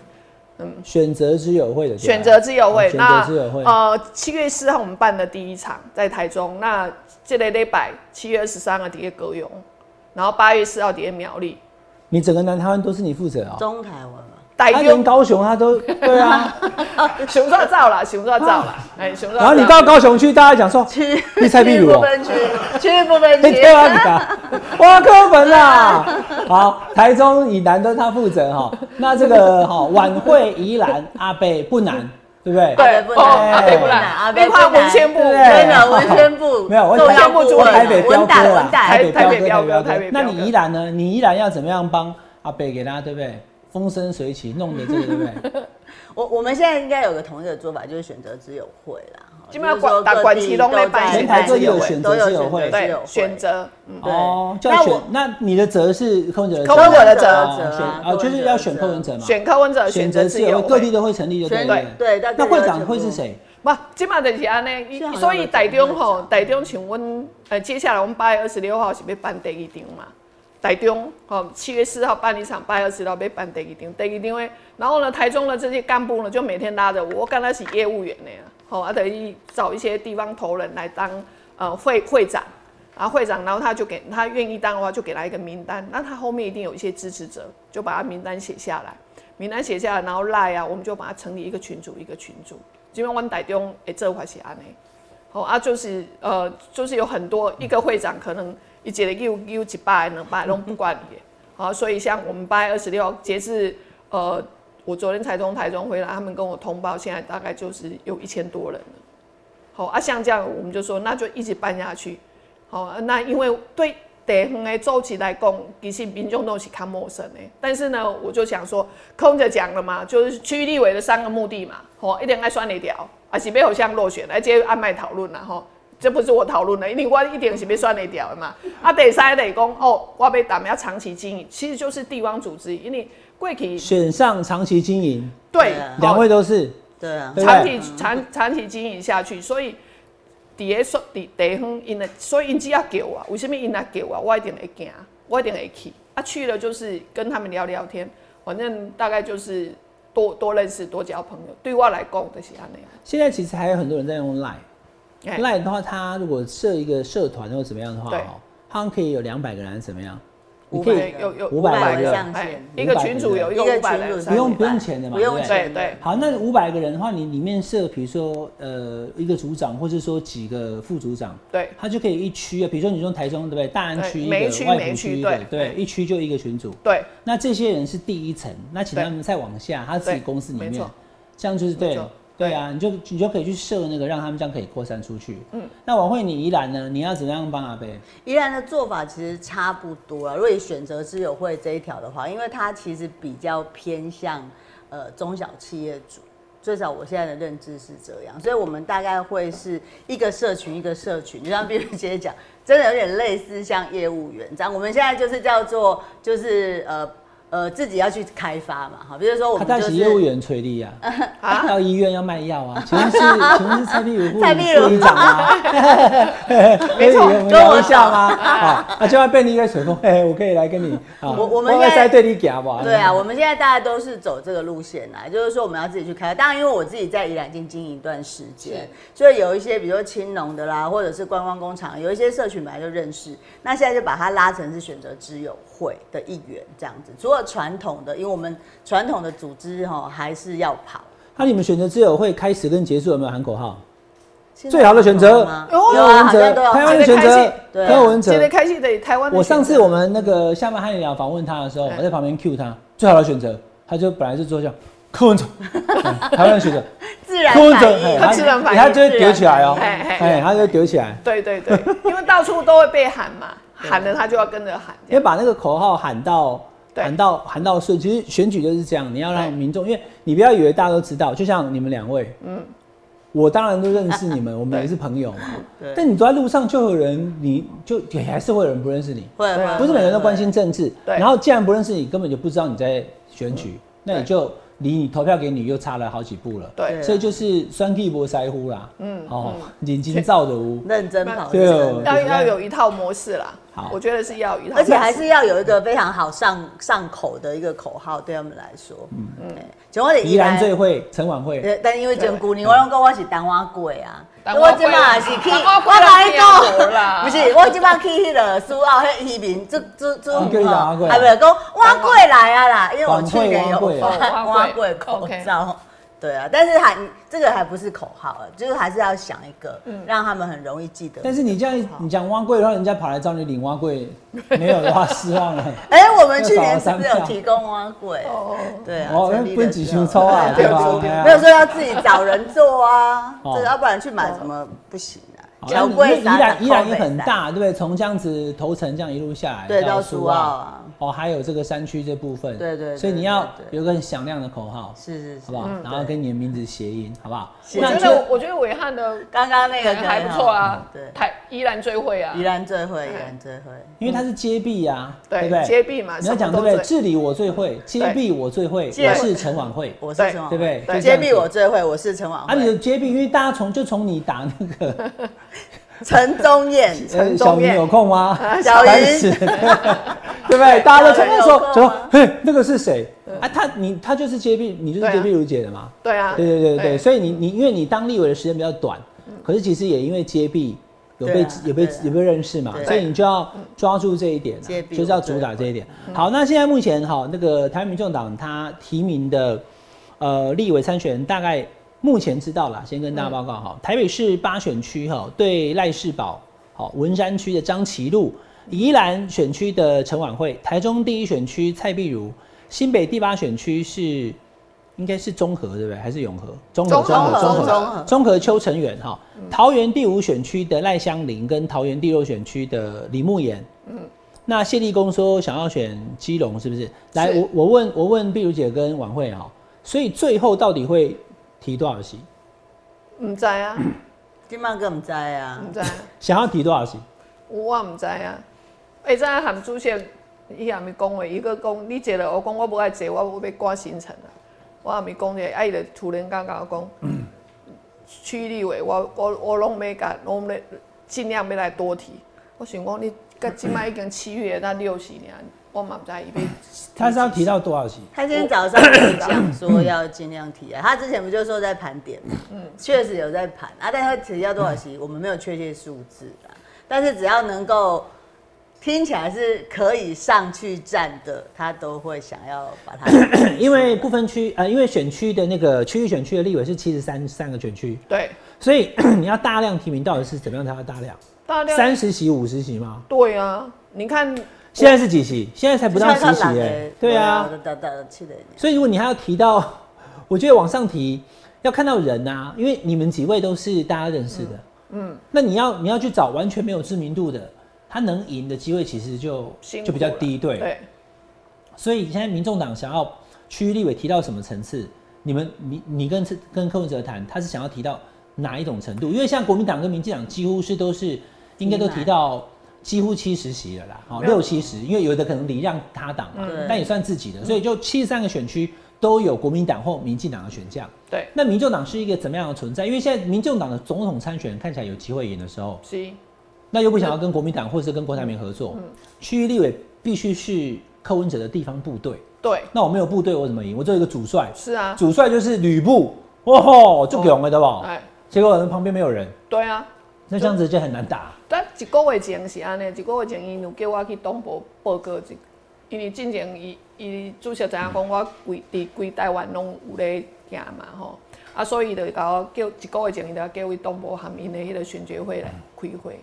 嗯，选择之友会的选择之友会，那呃七月四号我们办的第一场在台中，那这里礼拜七月二十三号底下高雄，然后八月四号底下苗栗。你整个南台湾都是你负责啊？中台湾。他连高雄他都 对啊，熊抓造了，熊抓造了，哎，熊抓。然后你到高雄去，大家讲说，去去蔡壁如，不分区，去不分区，对啊，哇，课本啦，好，台中以南都他负责哈，那这个哈晚会宜兰阿北不难，对不对？对，不难，阿北不难，阿北文宣部，真的文宣部，没有，文宣部做台北标哥啦，台北标哥，台北那你宜兰呢？你宜兰要怎么样帮阿北给他，对不对？风生水起，弄的这个 对不对？我我们现在应该有个统一的做法，就是选择自由会啦。基本上打管旗都没办，全台都有选择自由会，对，选择。哦，叫选。那你的责是柯文哲，柯文哲的责，选啊，就是要选柯文哲嘛。选柯文哲，选择自由各地都会成立，对对对。那会长会是谁？不，基本上就是安尼。所以台中吼，台中请问，呃，接下来我们八月二十六号是要办第一场嘛？台中，哦，七月四号办一场，八月二十号被办第一场，第一场诶。然后呢，台中的这些干部呢，就每天拉着我，我刚开始业务员呢，好，啊，等于找一些地方头人来当呃会会长，然后会长，然后他就给他愿意当的话，就给他一个名单，那他后面一定有一些支持者，就把他名单写下来，名单写下来，然后赖啊，我们就把它成立一个群组，一个群组，基本上台中诶这块是安尼，好啊，就是呃，就是有很多一个会长可能。一节的又又几百两百拢不管你，好，所以像我们八月二十六截至呃，我昨天才从台中回来，他们跟我通报，现在大概就是有一千多人了。好啊，像这样我们就说那就一直办下去。好，那因为对地方的周期来讲，其实民众都是看陌生的。但是呢，我就想说，空着讲了嘛，就是区域立委的三个目的嘛，好，一定爱算你条，啊是要互相落选，来接着按麦讨论然后。这不是我讨论的，因为我一定是被算了掉的嘛。啊，第三得讲哦，我被打要长期经营，其实就是地方组织，因为贵体选上长期经营，对，两位都是，对啊，长期长长期经营下去，所以底下说底地方因的，所以因只要叫我，为什么因来叫我，我一定会行，我一定会去。啊，去了就是跟他们聊聊天，反正大概就是多多认识，多交朋友。对我来讲就是安那样。现在其实还有很多人在用 Line。赖的话，他如果设一个社团或怎么样的话，哦，他可以有两百个人，怎么样？你可以有有五百个人，一个群主有一个五百人，不用不用钱的嘛，不用。对对。好，那五百个人的话，你里面设，比如说呃一个组长，或者说几个副组长，对，他就可以一区啊，比如说你说台中对不对？大安区一个，外埔区一个，对，一区就一个群主。对。那这些人是第一层，那请他们再往下，他自己公司里面，这样就是对。对啊，你就你就可以去设那个，让他们这样可以扩散出去。嗯，那王慧，你宜兰呢？你要怎么样帮阿贝？宜兰的做法其实差不多啊。如果你选择之友会这一条的话，因为它其实比较偏向呃中小企业主，最少我现在的认知是这样，所以我们大概会是一个社群一个社群，就像碧如姐讲，真的有点类似像业务员这样。我们现在就是叫做就是呃呃，自己要去开发嘛，哈，比如说我们他就是带业务员催力啊，到医院要卖药啊，请问是 请问是蔡壁如蔡壁如吗？没错可以我们聊一下吗？啊，那就要便利在水风，哎，我可以来跟你啊，我我们会现在在对你讲吧？对啊，我们现在大家都是走这个路线啦，就是说我们要自己去开发。当然，因为我自己在宜兰已经经营一段时间，所以有一些比如说青农的啦，或者是观光工厂，有一些社群本来就认识，那现在就把它拉成是选择知友会的一员这样子。除了传统的，因为我们传统的组织哈还是要跑。那你们选择自由会开始跟结束有没有喊口号？最好的选择柯文哲台湾的选择，柯文哲现在。开心的台湾我。上次我们那个下班和你聊访问他的时候，我在旁边 cue 他，最好的选择，他就本来是做这样，柯文哲，嗯台湾的选择，自然柯文哲。他自然反应他就会丢起来哦，哎，他就会丢起来，对对对，因为到处都会被喊嘛，喊了他就要跟着喊。因为把那个口号喊到对。喊到喊到顺，其实选举就是这样，你要让民众，因为你不要以为大家都知道，就像你们两位，嗯，我当然都认识你们，我们也是朋友嘛，对。但你走在路上就有人，你就也还是会有人不认识你，会不是每个人都关心政治，对。然后既然不认识你，根本就不知道你在选举，那你就离你投票给你又差了好几步了。对。对所以就是酸地博腮乎啦，嗯哦，眼睛照的屋，认真跑对。哦要要有一套模式啦。好。我觉得是要有一套，而且还是要有一个非常好上上口的一个口号，对他们来说，嗯。嗯，就我的宜兰最会陈晚会，但因为真姑，你我拢跟我是单蛙贵啊，单瓦粿我即马是去，我甲你讲，不是，我即摆去迄个苏澳迄移民，做做做哦叫你单瓦粿啊还没有讲我过来啊啦，因为我去年有晚会晚会发瓦贵口罩。对啊，但是还这个还不是口号啊，就是还是要想一个，让他们很容易记得。但是你这样你讲挖柜，然后人家跑来找你领挖柜，没有的话失望了。哎，我们去年是不是有提供挖柜？哦，对啊，哦成立的分几时候箱抽啊对对吧？哎呀没有说要自己找人做啊，哦。这要不然去买什么不行啊？好小那你因为宜龟撒兰宜兰也很大，对不对？从这样子头城这样一路下来，对，到苏澳啊，哦，还有这个山区这部分，对对对所以你要对对有个很响亮的口号，是是是，好不好？嗯然后跟你的名字谐音，好不好？我那觉得我觉得伟汉的 刚刚那个还不错啊哦，对，台依然最会啊宜，兰最会，宜兰最会，因为它是接臂啊，对对不对？接臂嘛你要讲对不对？治理我最会，接臂 我最会，我是陈晚会，我是陈网对不对？接臂我最会，我是陈网啊，你的会，接臂，因为大家从就从你打那个 陈宗彦，呃 陈宗彦。有空吗？小云。对不对？大家都从那时候小云有空说，嘿，那个是谁？啊，他你他就是接臂，你就是接臂如姐的嘛？对啊，对对对对，所以你你因为你当立委的时间比较短，可是其实也因为接臂有被有被有被认识嘛，所以你就要抓住这一点就是要主打这一点。好，那现在目前哈，那个台湾民众党他提名的呃立委参选人大概目前知道了，先跟大家报告哈，台北市八选区哈对赖世宝，好文山区的张其禄，宜兰选区的陈婉慧，台中第一选区蔡碧如，新北第八选区是。应该是中和对不对？还是永和？中和中和中和中和中和邱成远哈，桃园第五选区的赖香林跟桃园第六选区的李慕言，嗯，那谢立功说想要选基隆是不是？来，我我问我问碧如姐跟晚会哈，所以最后到底会提多少席？唔知啊，今麦更唔知啊唔，知啊，想要提多少席？我唔知啊。会知影含主席伊也咪讲话，伊个讲你坐了，我讲我无爱坐，我要要赶行程啊。我也咪讲者，啊伊就突然间甲我讲，区立委我我我拢没甲，拢要尽量要来多提。我想讲你，甲即摆已经七月那六十年，我嘛毋知伊要。他是要提到多少席？他今天早上有讲说要尽量提啊，他之前不就说在盘点嘛，嗯，确实有在盘啊，但他提到多少席，我们没有确切数字啦，但是只要能够听起来是可以上去站的，他都会想要把它 因为不分区呃，因为选区的那个区域选区的立委是七十三三个选区，对，所以 你要大量提名，到底是怎么样才要大量？大量三十席、五十席吗？对啊，你看现在是几席？现在才不到十席哎、对啊所以如果你还要提到，我觉得往上提，要看到人啊，因为你们几位都是大家认识的，嗯，那你要你要去找完全没有知名度的，他能赢的机会其实就就比较低，对。对，所以现在民众党想要区域立委提到什么层次？你们你你跟跟柯文哲谈，他是想要提到哪一种程度？因为像国民党跟民进党几乎是都是应该都提到几乎七十席了啦，哦，六七十，因为有的可能礼让他党嘛，但也算自己的，所以就七十三个选区都有国民党或民进党的选将。对，那民众党是一个怎么样的存在？因为现在民众党的总统参选看起来有机会赢的时候，是，那又不想要跟国民党或是跟郭台铭合作，区域立委必须是柯文哲的地方部队。对，那我没有部队，我怎么赢？我只有一个主帅。是啊，主帅就是吕布，哇吼，就勇了对不？哎，结果人旁边没有人。对啊，那这样子就很难打。但一个月前是安尼，一个月前伊有叫我去东部报告一，因为之前伊伊主席知影讲我规伫规台湾拢有咧行嘛吼，啊，所以就甲我叫一个月前伊就叫我东部含因的迄个选举会来开会。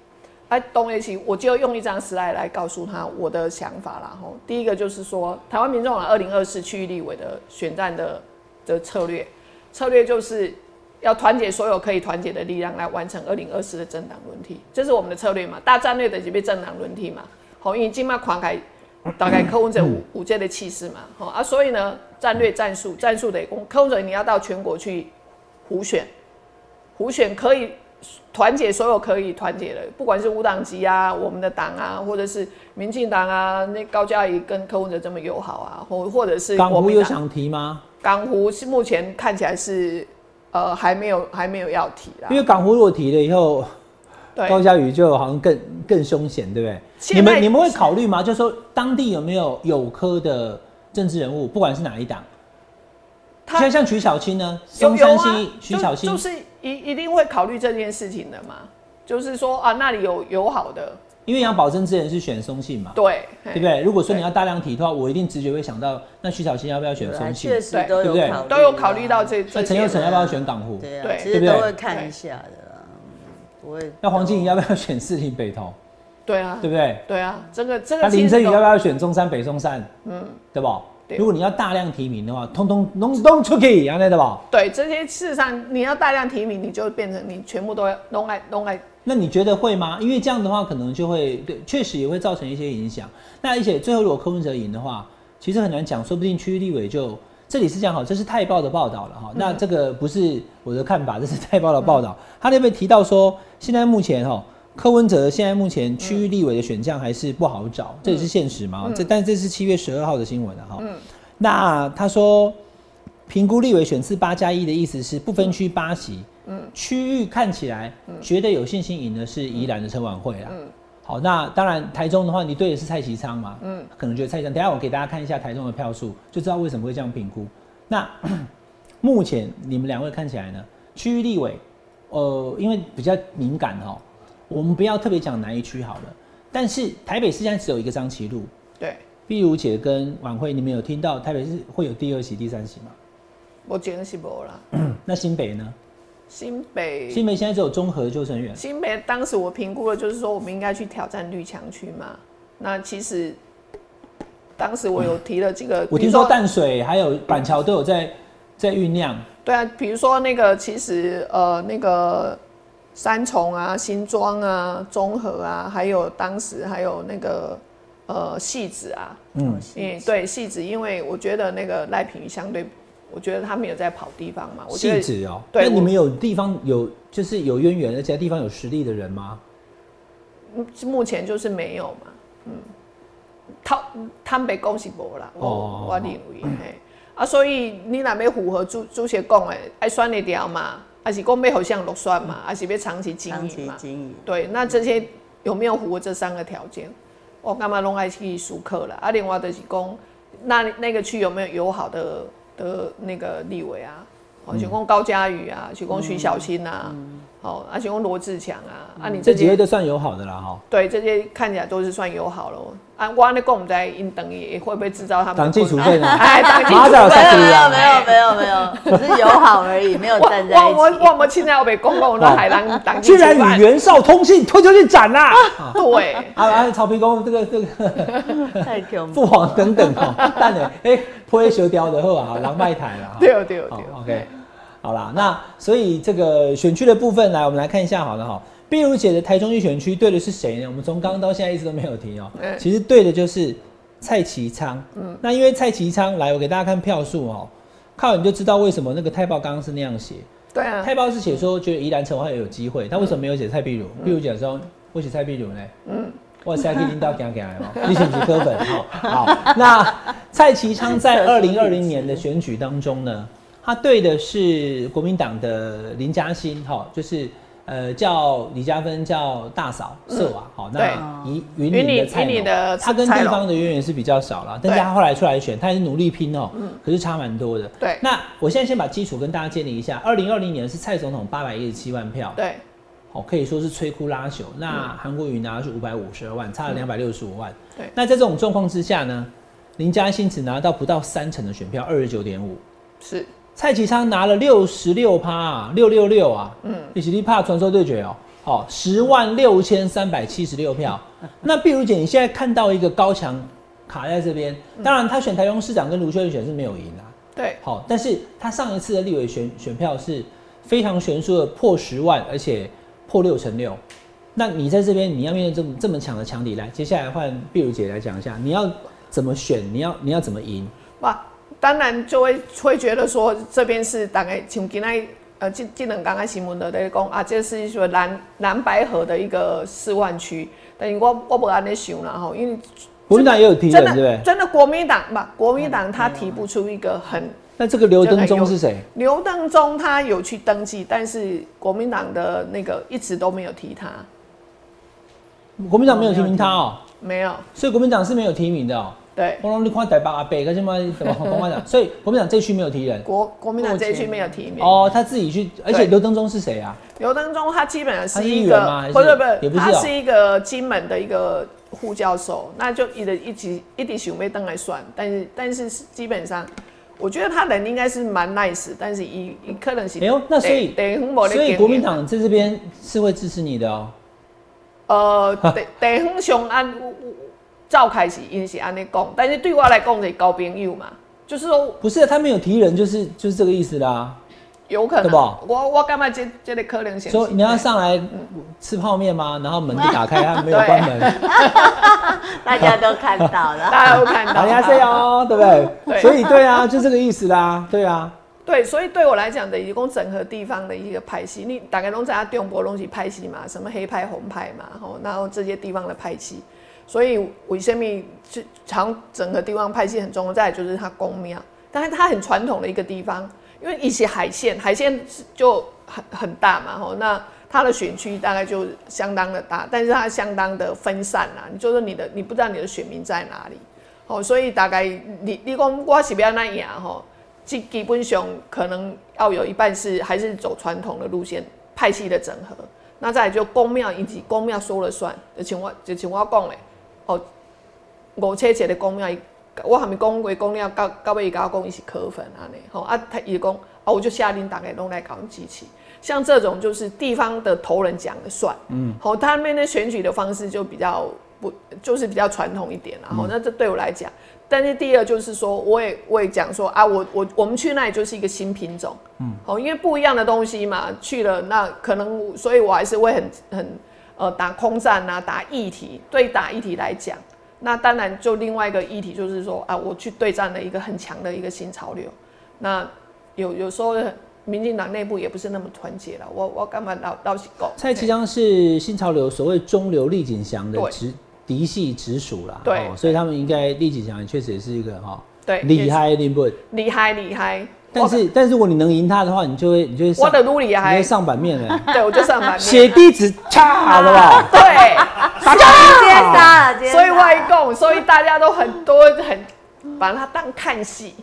哎，东一起，我就用一张 slide 来告诉他我的想法啦。吼，第一个就是说，台湾民众党二零二四区域立委的选战的的策略，策略就是要团结所有可以团结的力量来完成二零二四的政党轮替，这是我们的策略嘛？大战略的就被政党轮替嘛。好，因为今麦狂开大概柯文哲五五届的气势嘛。好啊，所以呢，战略战术战术得攻，柯文哲你要到全国去胡选，胡选可以。团结所有可以团结的，不管是无党籍啊，我们的党啊，或者是民进党啊，那高嘉怡跟柯文哲这么友好啊，或或者是港湖有想提吗？港湖是目前看起来是呃还没有还没有要提啦。因为港湖如果提了以后，高嘉宇就好像更更凶险，对不对？你们你们会考虑吗？就说当地有没有有科的政治人物，不管是哪一党？像像徐小青呢？松山西徐小青就是一一定会考虑这件事情的嘛？就是说啊，那里有友好的，因为要保证之前是选松信嘛，对对不对？如果说你要大量提的话，我一定直觉会想到，那徐小新要不要选松信？确实对不对？都有考虑到这。那陈又成要不要选港湖？对啊，其实都会看一下的啦，不会。那黄静怡要不要选四零北投？对啊，对不对？对啊，这个这个。那林振宇要不要选中山北中山？嗯，对不？如果你要大量提名的话，通通弄弄出去，安内的吧？对，这些事实上你要大量提名，你就变成你全部都要弄来弄来。那你觉得会吗？因为这样的话，可能就会对，确实也会造成一些影响。那而且最后如果柯文哲赢的话，其实很难讲，说不定区域立委就这里是讲好，这是泰报的报道了哈。那这个不是我的看法，这是泰报的报道。他那边提到说，现在目前哈。柯文哲现在目前区域立委的选项还是不好找，这也是现实嘛？这但这是七月十二号的新闻了哈。那他说评估立委选次八加一的意思是不分区八席，嗯，区域看起来觉得有信心赢的是宜兰的陈晚会啦。嗯，好，那当然台中的话，你对的是蔡其昌嘛？嗯，可能觉得蔡其昌。等下我给大家看一下台中的票数，就知道为什么会这样评估。那 目前你们两位看起来呢？区域立委，呃，因为比较敏感哦。我们不要特别讲哪一区好了，但是台北市现在只有一个张琪路，对，碧如姐跟晚会，你们有听到台北市会有第二席、第三席吗？我觉得是没啦。那新北呢？新北，新北现在只有综合救生员。新北当时我评估了，就是说我们应该去挑战绿墙区嘛。那其实当时我有提了这个，我听说淡水还有板桥都有在在酝酿。对啊，比如说那个，其实呃那个。三重啊，新庄啊，中和啊，还有当时还有那个呃戏子啊，嗯，嗯，对戏子，因为我觉得那个赖品相对，我觉得他们有在跑地方嘛。戏子哦，对，那你们有地方有就是有渊源，而且地方有实力的人吗？目前就是没有嘛，嗯，他他被恭喜博了，哦，我认为嘿，啊，所以你那边符合朱朱学讲的爱选的条嘛。还是讲要好像落算嘛，还是要长期经营嘛？对，那这些有没有符合这三个条件？我干嘛拢爱去熟客了？啊，另外就是讲，那那个区有没有友好的的那个立委啊？哦，就讲高嘉瑜啊，就讲徐小新啊。哦，而且用罗志强啊，啊，你这几位都算友好的啦，哈。对，这些看起来都是算友好了。啊，我那共在因等也会不会制造他们？党纪处分啊？哎，党纪处分没有没有没有没有，只是友好而已，没有站在一起。我我我们现在要被公共的海南党纪竟然与袁绍通信，推出去斩啦！对，啊啊，曹丕公这个这个 太恐父皇等等哦，但呢，哎，破修雕的后啊，狼狈台了。对对对，OK。好啦，那所以这个选区的部分来，我们来看一下好了哈。碧如姐的台中一选区对的是谁呢？我们从刚刚到现在一直都没有提哦。其实对的就是蔡其昌。嗯，那因为蔡其昌来，我给大家看票数哦，看完你就知道为什么那个泰报刚刚是那样写。对啊，泰报是写说觉得宜兰城还有机会，他为什么没有写蔡碧如？碧如姐说，我写蔡碧如呢？嗯，哇塞，可以领导讲讲来哦，你选举科粉哈。好，那蔡其昌在二零二零年的选举当中呢，他对的是国民党的林嘉欣哈，就是呃叫李嘉芬叫大嫂色娃，好，那云云里的蔡的，他跟地方的渊源是比较少了，但是他后来出来选，他也是努力拼哦，可是差蛮多的。对，那我现在先把基础跟大家建立一下，二零二零年是蔡总统八百一十七万票，对。哦，可以说是摧枯拉朽。那韩国瑜拿的是五百五十二万，差了两百六十五万。对。那在这种状况之下呢，林嘉欣只拿到不到三成的选票，二十九点五。是。蔡启昌拿了六十六趴，六六六啊。嗯。比起立怕传说对决哦，好，十万六千三百七十六票。那碧如姐，你现在看到一个高墙卡在这边，当然他选台中市长跟卢秀燕选是没有赢啊。对。好，但是他上一次的立委选选票是非常悬殊的，破十万，而且。破六成六，那你在这边你要面对这么这么强的强敌来，接下来换碧如姐来讲一下，你要怎么选，你要你要怎么赢？哇，当然就会会觉得说这边是大概像今天呃，技技能刚刚新闻的在讲啊，这是说蓝蓝白河的一个示范区，但是我我不安尼想了哈，因为国民党也有提人，对不对？真的国民党吧，国民党他提不出一个很。那这个刘登忠是谁？刘登忠他有去登记，但是国民党的那个一直都没有提他。国民党没有提名他哦，没有，所以国民党是没有提名的哦。对，我让你看台北阿北，可是嘛，怎么公开讲？所以国民党这区没有提人。国国民党这区没有提名。哦，他自己去，而且刘登忠是谁啊？刘登忠他基本上是一个，不是不是，他是一个金门的一个副教授，那就一直一直一直想被登来算，但是但是基本上。我觉得他人应该是蛮 nice，但是一一可能是。哎呦，那所以所以国民党在这边是会支持你的哦。呃，地地方上按召开是因是安尼讲，但是对我来讲是交朋友嘛，就是说。不是，他没有提人，就是就是这个意思啦。有可能，对吧？我我干嘛这这个可能性？说你要上来吃泡面吗？然后门就打开，他没有关门，大家都看到了，大家都看到，大家这样哦，对不对？所以对啊，就这个意思啦，对啊。对，所以对我来讲的，一共整合地方的一个派系，你大概拢在中国东西派系嘛，什么黑拍、红拍嘛，吼，然后这些地方的派系，所以为什么就常整个地方派系很重要？再就是它公庙，但是它很传统的一个地方。因为一些海线，海线就很很大嘛，吼，那它的选区大概就相当的大，但是它相当的分散啦。你就是你的，你不知道你的选民在哪里，哦，所以大概你你讲我是不要那样吼，基基本上可能要有一半是还是走传统的路线，派系的整合。那再就公庙以及公庙说了算，就请我就请我讲嘞，哦，五车节的公庙。我还没讲过，讲了到到尾伊甲我讲伊是科粉安尼，吼啊，他伊讲啊，我就下令大概拢来搞机器。像这种就是地方的头人讲了算，嗯，好，他们的选举的方式就比较不，就是比较传统一点，然后那这对我来讲，但是第二就是说，我也我也讲说啊，我我我们去那里就是一个新品种，嗯，好，因为不一样的东西嘛，去了那可能，所以我还是会很很呃打空战啊，打议题，对打议题来讲。那当然，就另外一个议题就是说啊，我去对战了一个很强的一个新潮流。那有有时候，民进党内部也不是那么团结了。我我干嘛老老是搞？蔡其昌是新潮流所谓中流厉景祥的直嫡系直属啦。对，所以他们应该厉景祥确实也是一个哈，对，厉害？厉害厉害。但是，但如果你能赢他的话，你就会，你就会，我的努力还，你会上版面了。对，我就上版面。写地址，差了吧？对，直接杀了。所以外公，所以大家都很多很把他当看戏。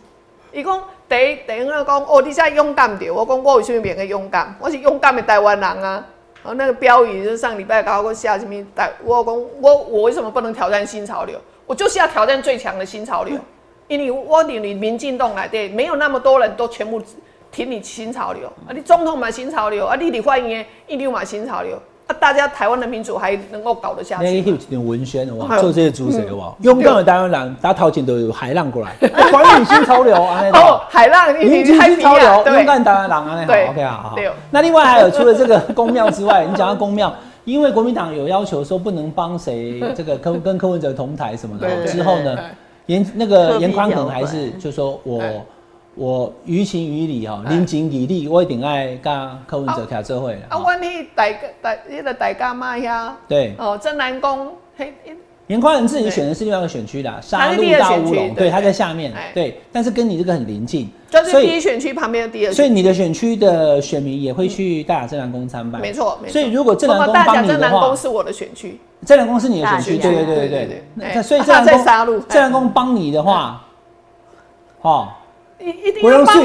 伊讲第一第一个讲，哦，你在勇敢点。我讲我为什么变个勇敢？我是勇敢的台湾人啊。然后那个标语就是上礼拜搞过下什么台，我讲我我为什么不能挑战新潮流？我就是要挑战最强的新潮流。因为我领你民进党来对，没有那么多人都全部挺你新潮流啊！你总统嘛新潮流啊！你你欢迎一定嘛新潮流啊！大家台湾的民主还能够搞得下去？那有一点文宣哇，做这些主持哇，勇敢的台湾人打头前都有海浪过来，欢迎新潮流啊！哦，海浪，你新潮流，勇敢台湾人啊！对，OK 啊，好。那另外还有除了这个公庙之外，你讲到公庙，因为国民党有要求说不能帮谁这个跟跟柯文哲同台什么的，之后呢？严那个严宽恒还是就说我我于情于理哈，临情以力，我一定爱跟柯文哲开这会啊，我去大大迄个大家妈呀，对。哦，真南宫严宽仁自己选的是另外一个选区的沙鹿大乌龙，对，他在下面，对，但是跟你这个很临近，就是第一选区旁边的第二，所以你的选区的选民也会去大雅镇南宫参拜，没错，所以如果镇南宫帮你的话，是我的选区，镇南宫是你的选区，对对对对对，那所以镇南宫正南宫帮你的话，哦。一一定要帮我，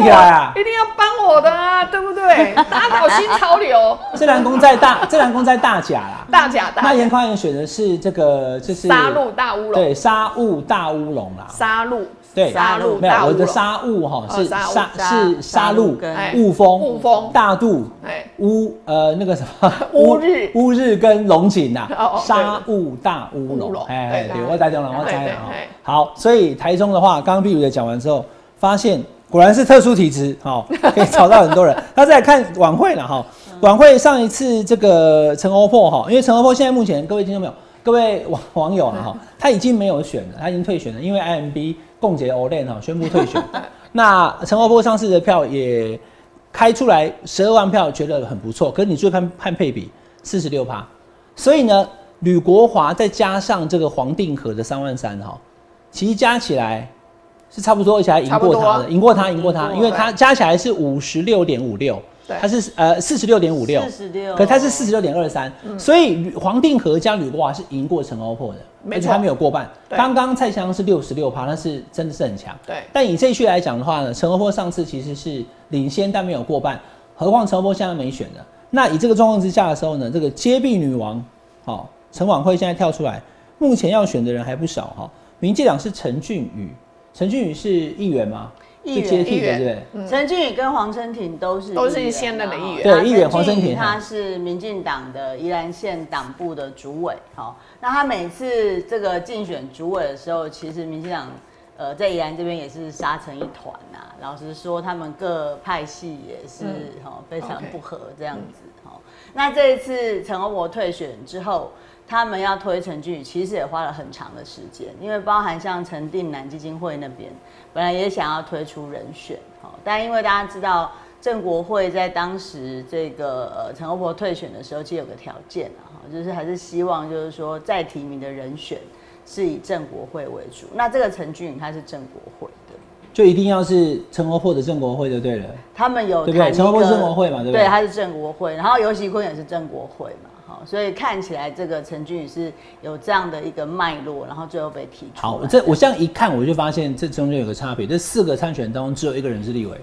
一定要帮我的啊，对不对？打倒新潮流。自然宫在大，自然宫在大甲啦。大甲大。那严宽仁选的是这个，就是杀戮大乌龙。对，杀雾大乌龙啦。杀戮。对，杀戮没有我的杀雾哈是杀是沙鹿雾峰雾峰大肚哎乌呃那个什么 乌日乌日跟龙井呐杀雾大乌龙哎对我猜中了我猜了哈好所以台中的话刚刚碧如姐讲完之后。发现果然是特殊体质，好，可以找到很多人。他在看晚会了哈，晚会上一次这个陈欧珀哈，因为陈欧珀现在目前各位听众朋友、各位网网友啊哈，他已经没有选了，他已经退选了，因为 IMB 共结 Olen 哈宣布退选。那陈欧珀上市的票也开出来十二万票，觉得很不错。可是你最看判配比四十六趴，所以呢，吕国华再加上这个黄定和的三万三哈，其实加起来。是差不多，而且还赢过他的，赢过他，赢过他，因为他加起来是五十六点五六，他是呃四十六点五六，四十六，可他是四十六点二三，所以黄定和加吕国华是赢过陈欧珀的，而且他没有过半。刚刚蔡香是六十六趴，那是真的是很强。对，但以这一区来讲的话呢，陈欧珀上次其实是领先，但没有过半，何况陈欧珀现在没选的。那以这个状况之下的时候呢，这个接臂女王，好，陈婉慧现在跳出来，目前要选的人还不少哈。民进党是陈俊宇。陈俊宇是议员吗？议员，接替的，对不对？陈俊宇跟黄春庭都是都是现任的议员。对，议员黄春庭，他是民进党的宜兰县党部的主委。好，那他每次这个竞选主委的时候，其实民进党呃在宜兰这边也是杀成一团呐。老实说，他们各派系也是哈非常不合这样子。好，那这一次陈欧博退选之后。他们要推陈俊宇，其实也花了很长的时间，因为包含像陈定南基金会那边本来也想要推出人选，好，但因为大家知道郑国会在当时这个呃陈欧婆退选的时候，其实有个条件就是还是希望就是说再提名的人选是以郑国会为主。那这个陈俊宇他是郑国会的，就一定要是陈欧婆的郑国会就对了。他们有对不对？陈欧婆是郑国会嘛，对不对？对，他是郑国会，然后尤喜坤也是郑国会嘛。所以看起来这个陈俊宇是有这样的一个脉络，然后最后被提出。好，这我这样一看，我就发现这中间有个差别，这四个参选当中只有一个人是立委。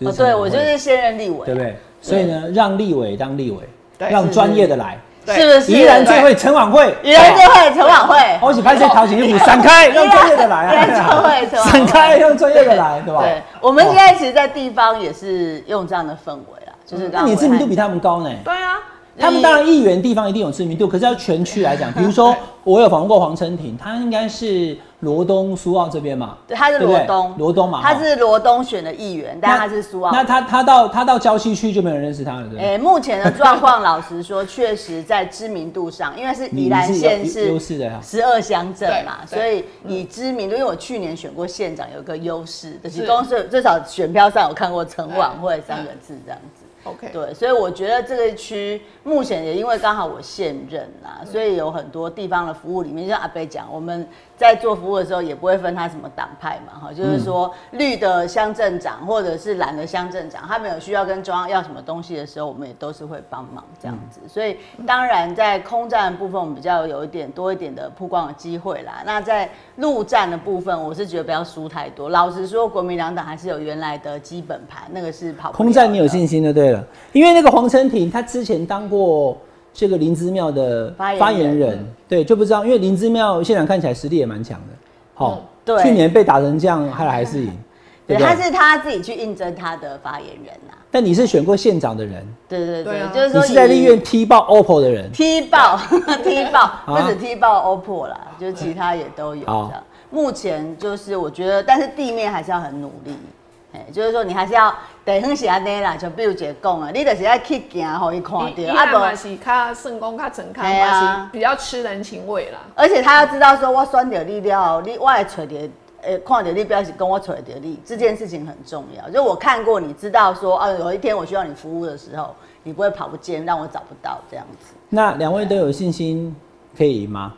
哦，对，我就是现任立委，对不对？所以呢，让立委当立委，让专业的来，是不是？宜然最会陈晚会，宜然最会陈晚会，我一起拍些讨喜衣服，闪开，让专业的来啊！最会闪开，让专业的来，对吧？对，我们现在其实，在地方也是用这样的氛围啊，就是那你知名度比他们高呢？对啊。他们当然议员地方一定有知名度，可是要全区来讲，比如说我有访问过黄成庭，他应该是罗东苏澳这边嘛，对，他是罗东，罗东嘛，他是罗东选的议员，但他是苏澳。那他他到他到郊区去就没有人认识他了，对哎，目前的状况，老实说，确实在知名度上，因为是宜兰县是优势的十二乡镇嘛，所以以知名度，因为我去年选过县长，有个优势，就是。公司至少选票上有看过陈晚会三个字这样子。OK，对，所以我觉得这个区目前也因为刚好我现任啊，所以有很多地方的服务里面，像阿贝讲，我们。在做服务的时候，也不会分他什么党派嘛，哈，就是说绿的乡镇长或者是蓝的乡镇长，他们有需要跟中央要什么东西的时候，我们也都是会帮忙这样子。所以当然在空战部分，我们比较有一点多一点的曝光的机会啦。那在陆战的部分，我是觉得不要输太多。老实说，国民两党还是有原来的基本盘，那个是跑。空战你有信心的，对了，因为那个黄成庭他之前当过。这个林芝庙的发言人，对，就不知道，因为林芝庙现场看起来实力也蛮强的，好，对，去年被打成这样，还还是赢，对，他是他自己去应征他的发言人呐。但你是选过县长的人，对对对，就是说你是在立院踢爆 OPPO 的人，踢爆 踢爆，不止踢爆 OPPO 啦，就是其他也都有。目前就是我觉得，但是地面还是要很努力。就是说，你还是要地方是安尼啦，就比如姐讲啊，你就是要去行，互伊看到。啊，不是较顺公较正康，是比较吃人情味啦。而且他要知道说，我选着你了，你我会找着，诶，看到你，表示跟我揣着你，这件事情很重要。就我看过，你知道说，啊，有一天我需要你服务的时候，你不会跑不见，让我找不到这样子。那两位都有信心可以赢吗？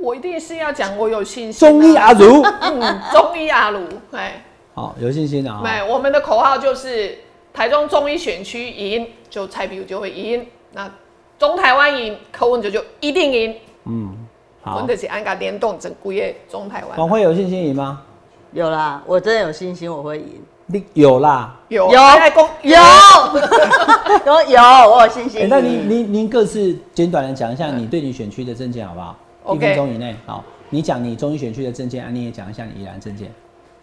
我一定是要讲我有信心。中医阿如，嗯，中医阿如，哎，好，有信心的啊。没，我们的口号就是台中中医选区赢，就蔡比如就会赢。那中台湾赢，柯文哲就一定赢。嗯，好。或者是按个联动整个月中台湾。王辉有信心赢吗？有啦，我真的有信心我会赢。你有啦，有有有有 有，我有信心。那您您您各自简短的讲一下你对你选区的证件好不好？一分钟以内，好，你讲你中医选区的证件，啊，你也讲一下你宜兰证件。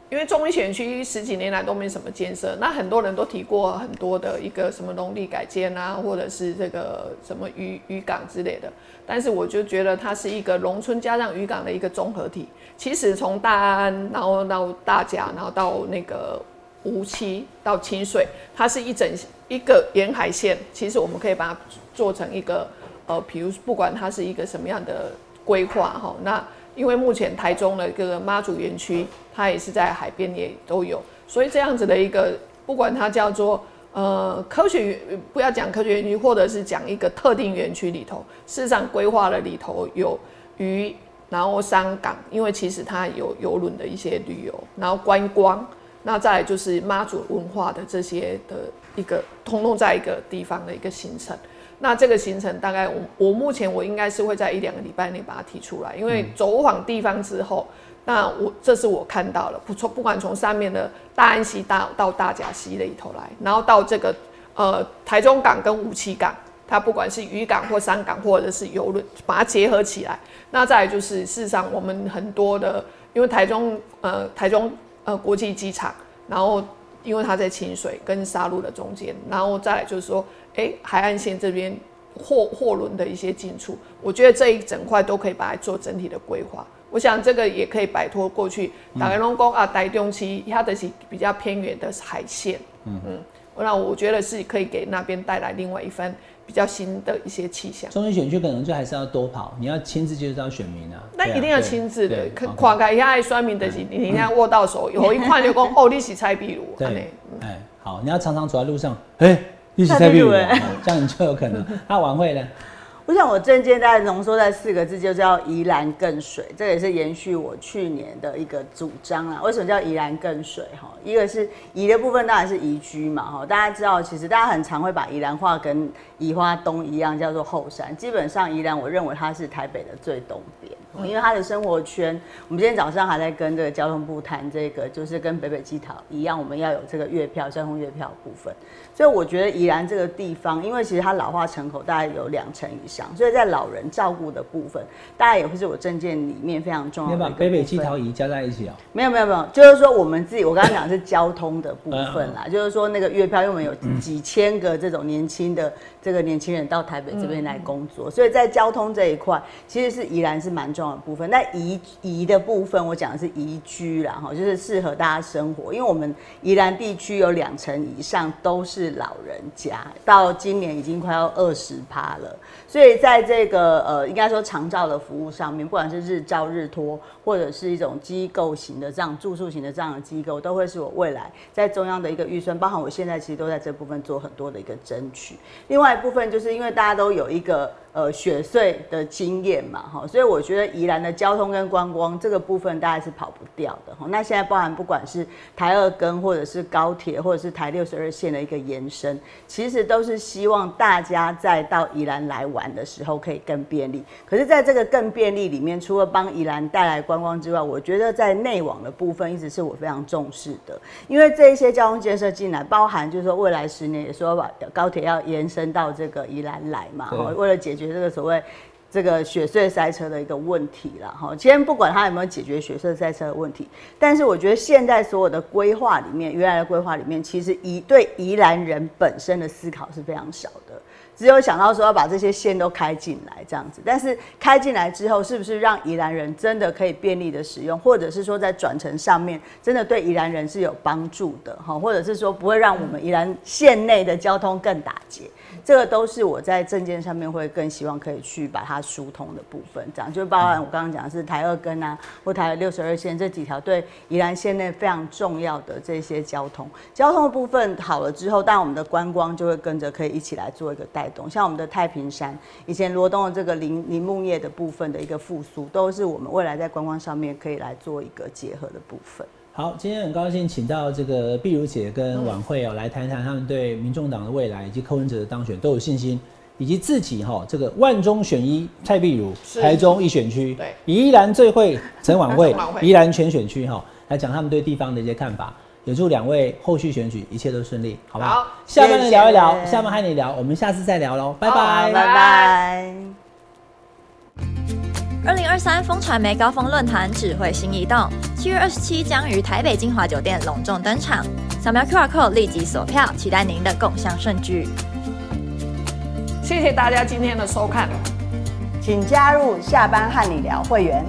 因为中医选区十几年来都没什么建设，那很多人都提过很多的一个什么农地改建啊，或者是这个什么渔渔港之类的，但是我就觉得它是一个农村加上渔港的一个综合体。其实从大安，然后到大甲，然后到那个无期到清水，它是一整一个沿海线。其实我们可以把它做成一个呃，比如不管它是一个什么样的。规划哈，那因为目前台中的这个妈祖园区，它也是在海边也都有，所以这样子的一个，不管它叫做呃科学园，不要讲科学园区，或者是讲一个特定园区里头，事实上规划了里头有鱼，然后商港，因为其实它有游轮的一些旅游，然后观光，那再来就是妈祖文化的这些的一个，通通在一个地方的一个行程。那这个行程大概我我目前我应该是会在一两个礼拜内把它提出来，因为走访地方之后，那我这是我看到了，不从不管从上面的大安溪大到大甲溪里头来，然后到这个呃台中港跟武器港，它不管是渔港或山港或者是游轮，把它结合起来。那再来就是事实上我们很多的，因为台中呃台中呃国际机场，然后因为它在清水跟沙鹿的中间，然后再来就是说。哎，海岸线这边货货轮的一些进出，我觉得这一整块都可以把它做整体的规划。我想这个也可以摆脱过去打开龙宫啊，台中期它的是比较偏远的海线。嗯嗯，那我觉得是可以给那边带来另外一番比较新的一些气象。中心选区可能就还是要多跑，你要亲自接触到选民啊。那一定要亲自的，跨开一下酸民的你你要握到手，有一块就讲 哦，你是蔡壁如。对，哎，好，你要常常走在路上，哎。一起在比武，这样你就有可能。那晚会呢？我想我证件大概浓缩在四个字，就叫“宜兰更水”。这也是延续我去年的一个主张啦。为什么叫“宜兰更水”？哈，一个是宜的部分，当然是宜居嘛。哈，大家知道，其实大家很常会把宜兰话跟宜花东一样，叫做后山。基本上，宜兰我认为它是台北的最东边。因为它的生活圈，我们今天早上还在跟这个交通部谈这个，就是跟北北基桃一样，我们要有这个月票，交通月票部分。所以我觉得宜兰这个地方，因为其实它老化城口大概有两成以上，所以在老人照顾的部分，大概也会是我证件里面非常重要的。你把北北基桃仪加在一起啊？没有没有没有，就是说我们自己，我刚刚讲是交通的部分啦，就是说那个月票，因为我们有几千个这种年轻的这个年轻人到台北这边来工作，所以在交通这一块，其实是宜兰是蛮重要的部分。那宜宜的部分，我讲的是宜居啦，哈，就是适合大家生活。因为我们宜兰地区有两成以上都是老人家，到今年已经快要二十趴了。所以在这个呃，应该说长照的服务上面，不管是日照日托，或者是一种机构型的这样住宿型的这样的机构，都会是我未来在中央的一个预算，包含我现在其实都在这部分做很多的一个争取。另外一部分就是因为大家都有一个。呃，雪隧的经验嘛，哈，所以我觉得宜兰的交通跟观光这个部分大概是跑不掉的哈。那现在包含不管是台二根，或者是高铁，或者是台六十二线的一个延伸，其实都是希望大家在到宜兰来玩的时候可以更便利。可是，在这个更便利里面，除了帮宜兰带来观光之外，我觉得在内网的部分一直是我非常重视的，因为这一些交通建设进来，包含就是说未来十年也说把高铁要延伸到这个宜兰来嘛，哈，为了解决。这个所谓这个雪隧塞车的一个问题了哈，先不管它有没有解决雪隧塞车的问题，但是我觉得现在所有的规划里面，原来的规划里面，其实宜对宜兰人本身的思考是非常少的，只有想到说要把这些线都开进来这样子，但是开进来之后，是不是让宜兰人真的可以便利的使用，或者是说在转乘上面真的对宜兰人是有帮助的哈，或者是说不会让我们宜兰县内的交通更打结？这个都是我在证件上面会更希望可以去把它疏通的部分，这样就包含我刚刚讲的是台二根啊，或台六十二线这几条对宜兰县内非常重要的这些交通，交通的部分好了之后，当然我们的观光就会跟着可以一起来做一个带带动。像我们的太平山，以前罗东的这个林林木业的部分的一个复苏，都是我们未来在观光上面可以来做一个结合的部分。好，今天很高兴请到这个碧如姐跟晚会哦，来谈谈他们对民众党的未来以及柯文哲的当选都有信心，以及自己哈这个万中选一蔡碧如，台中一选区，对，宜兰最会陈晚会，宜兰全选区哈，来讲他们对地方的一些看法，也祝两位后续选举一切都顺利，好不好？下班聊一聊，下班和你聊，我们下次再聊喽，拜拜，拜拜。二零二三风传媒高峰论坛智慧新移动，七月二十七将于台北金华酒店隆重登场。扫描 QR code 立即锁票，期待您的共享盛举。谢谢大家今天的收看，请加入下班和你聊会员。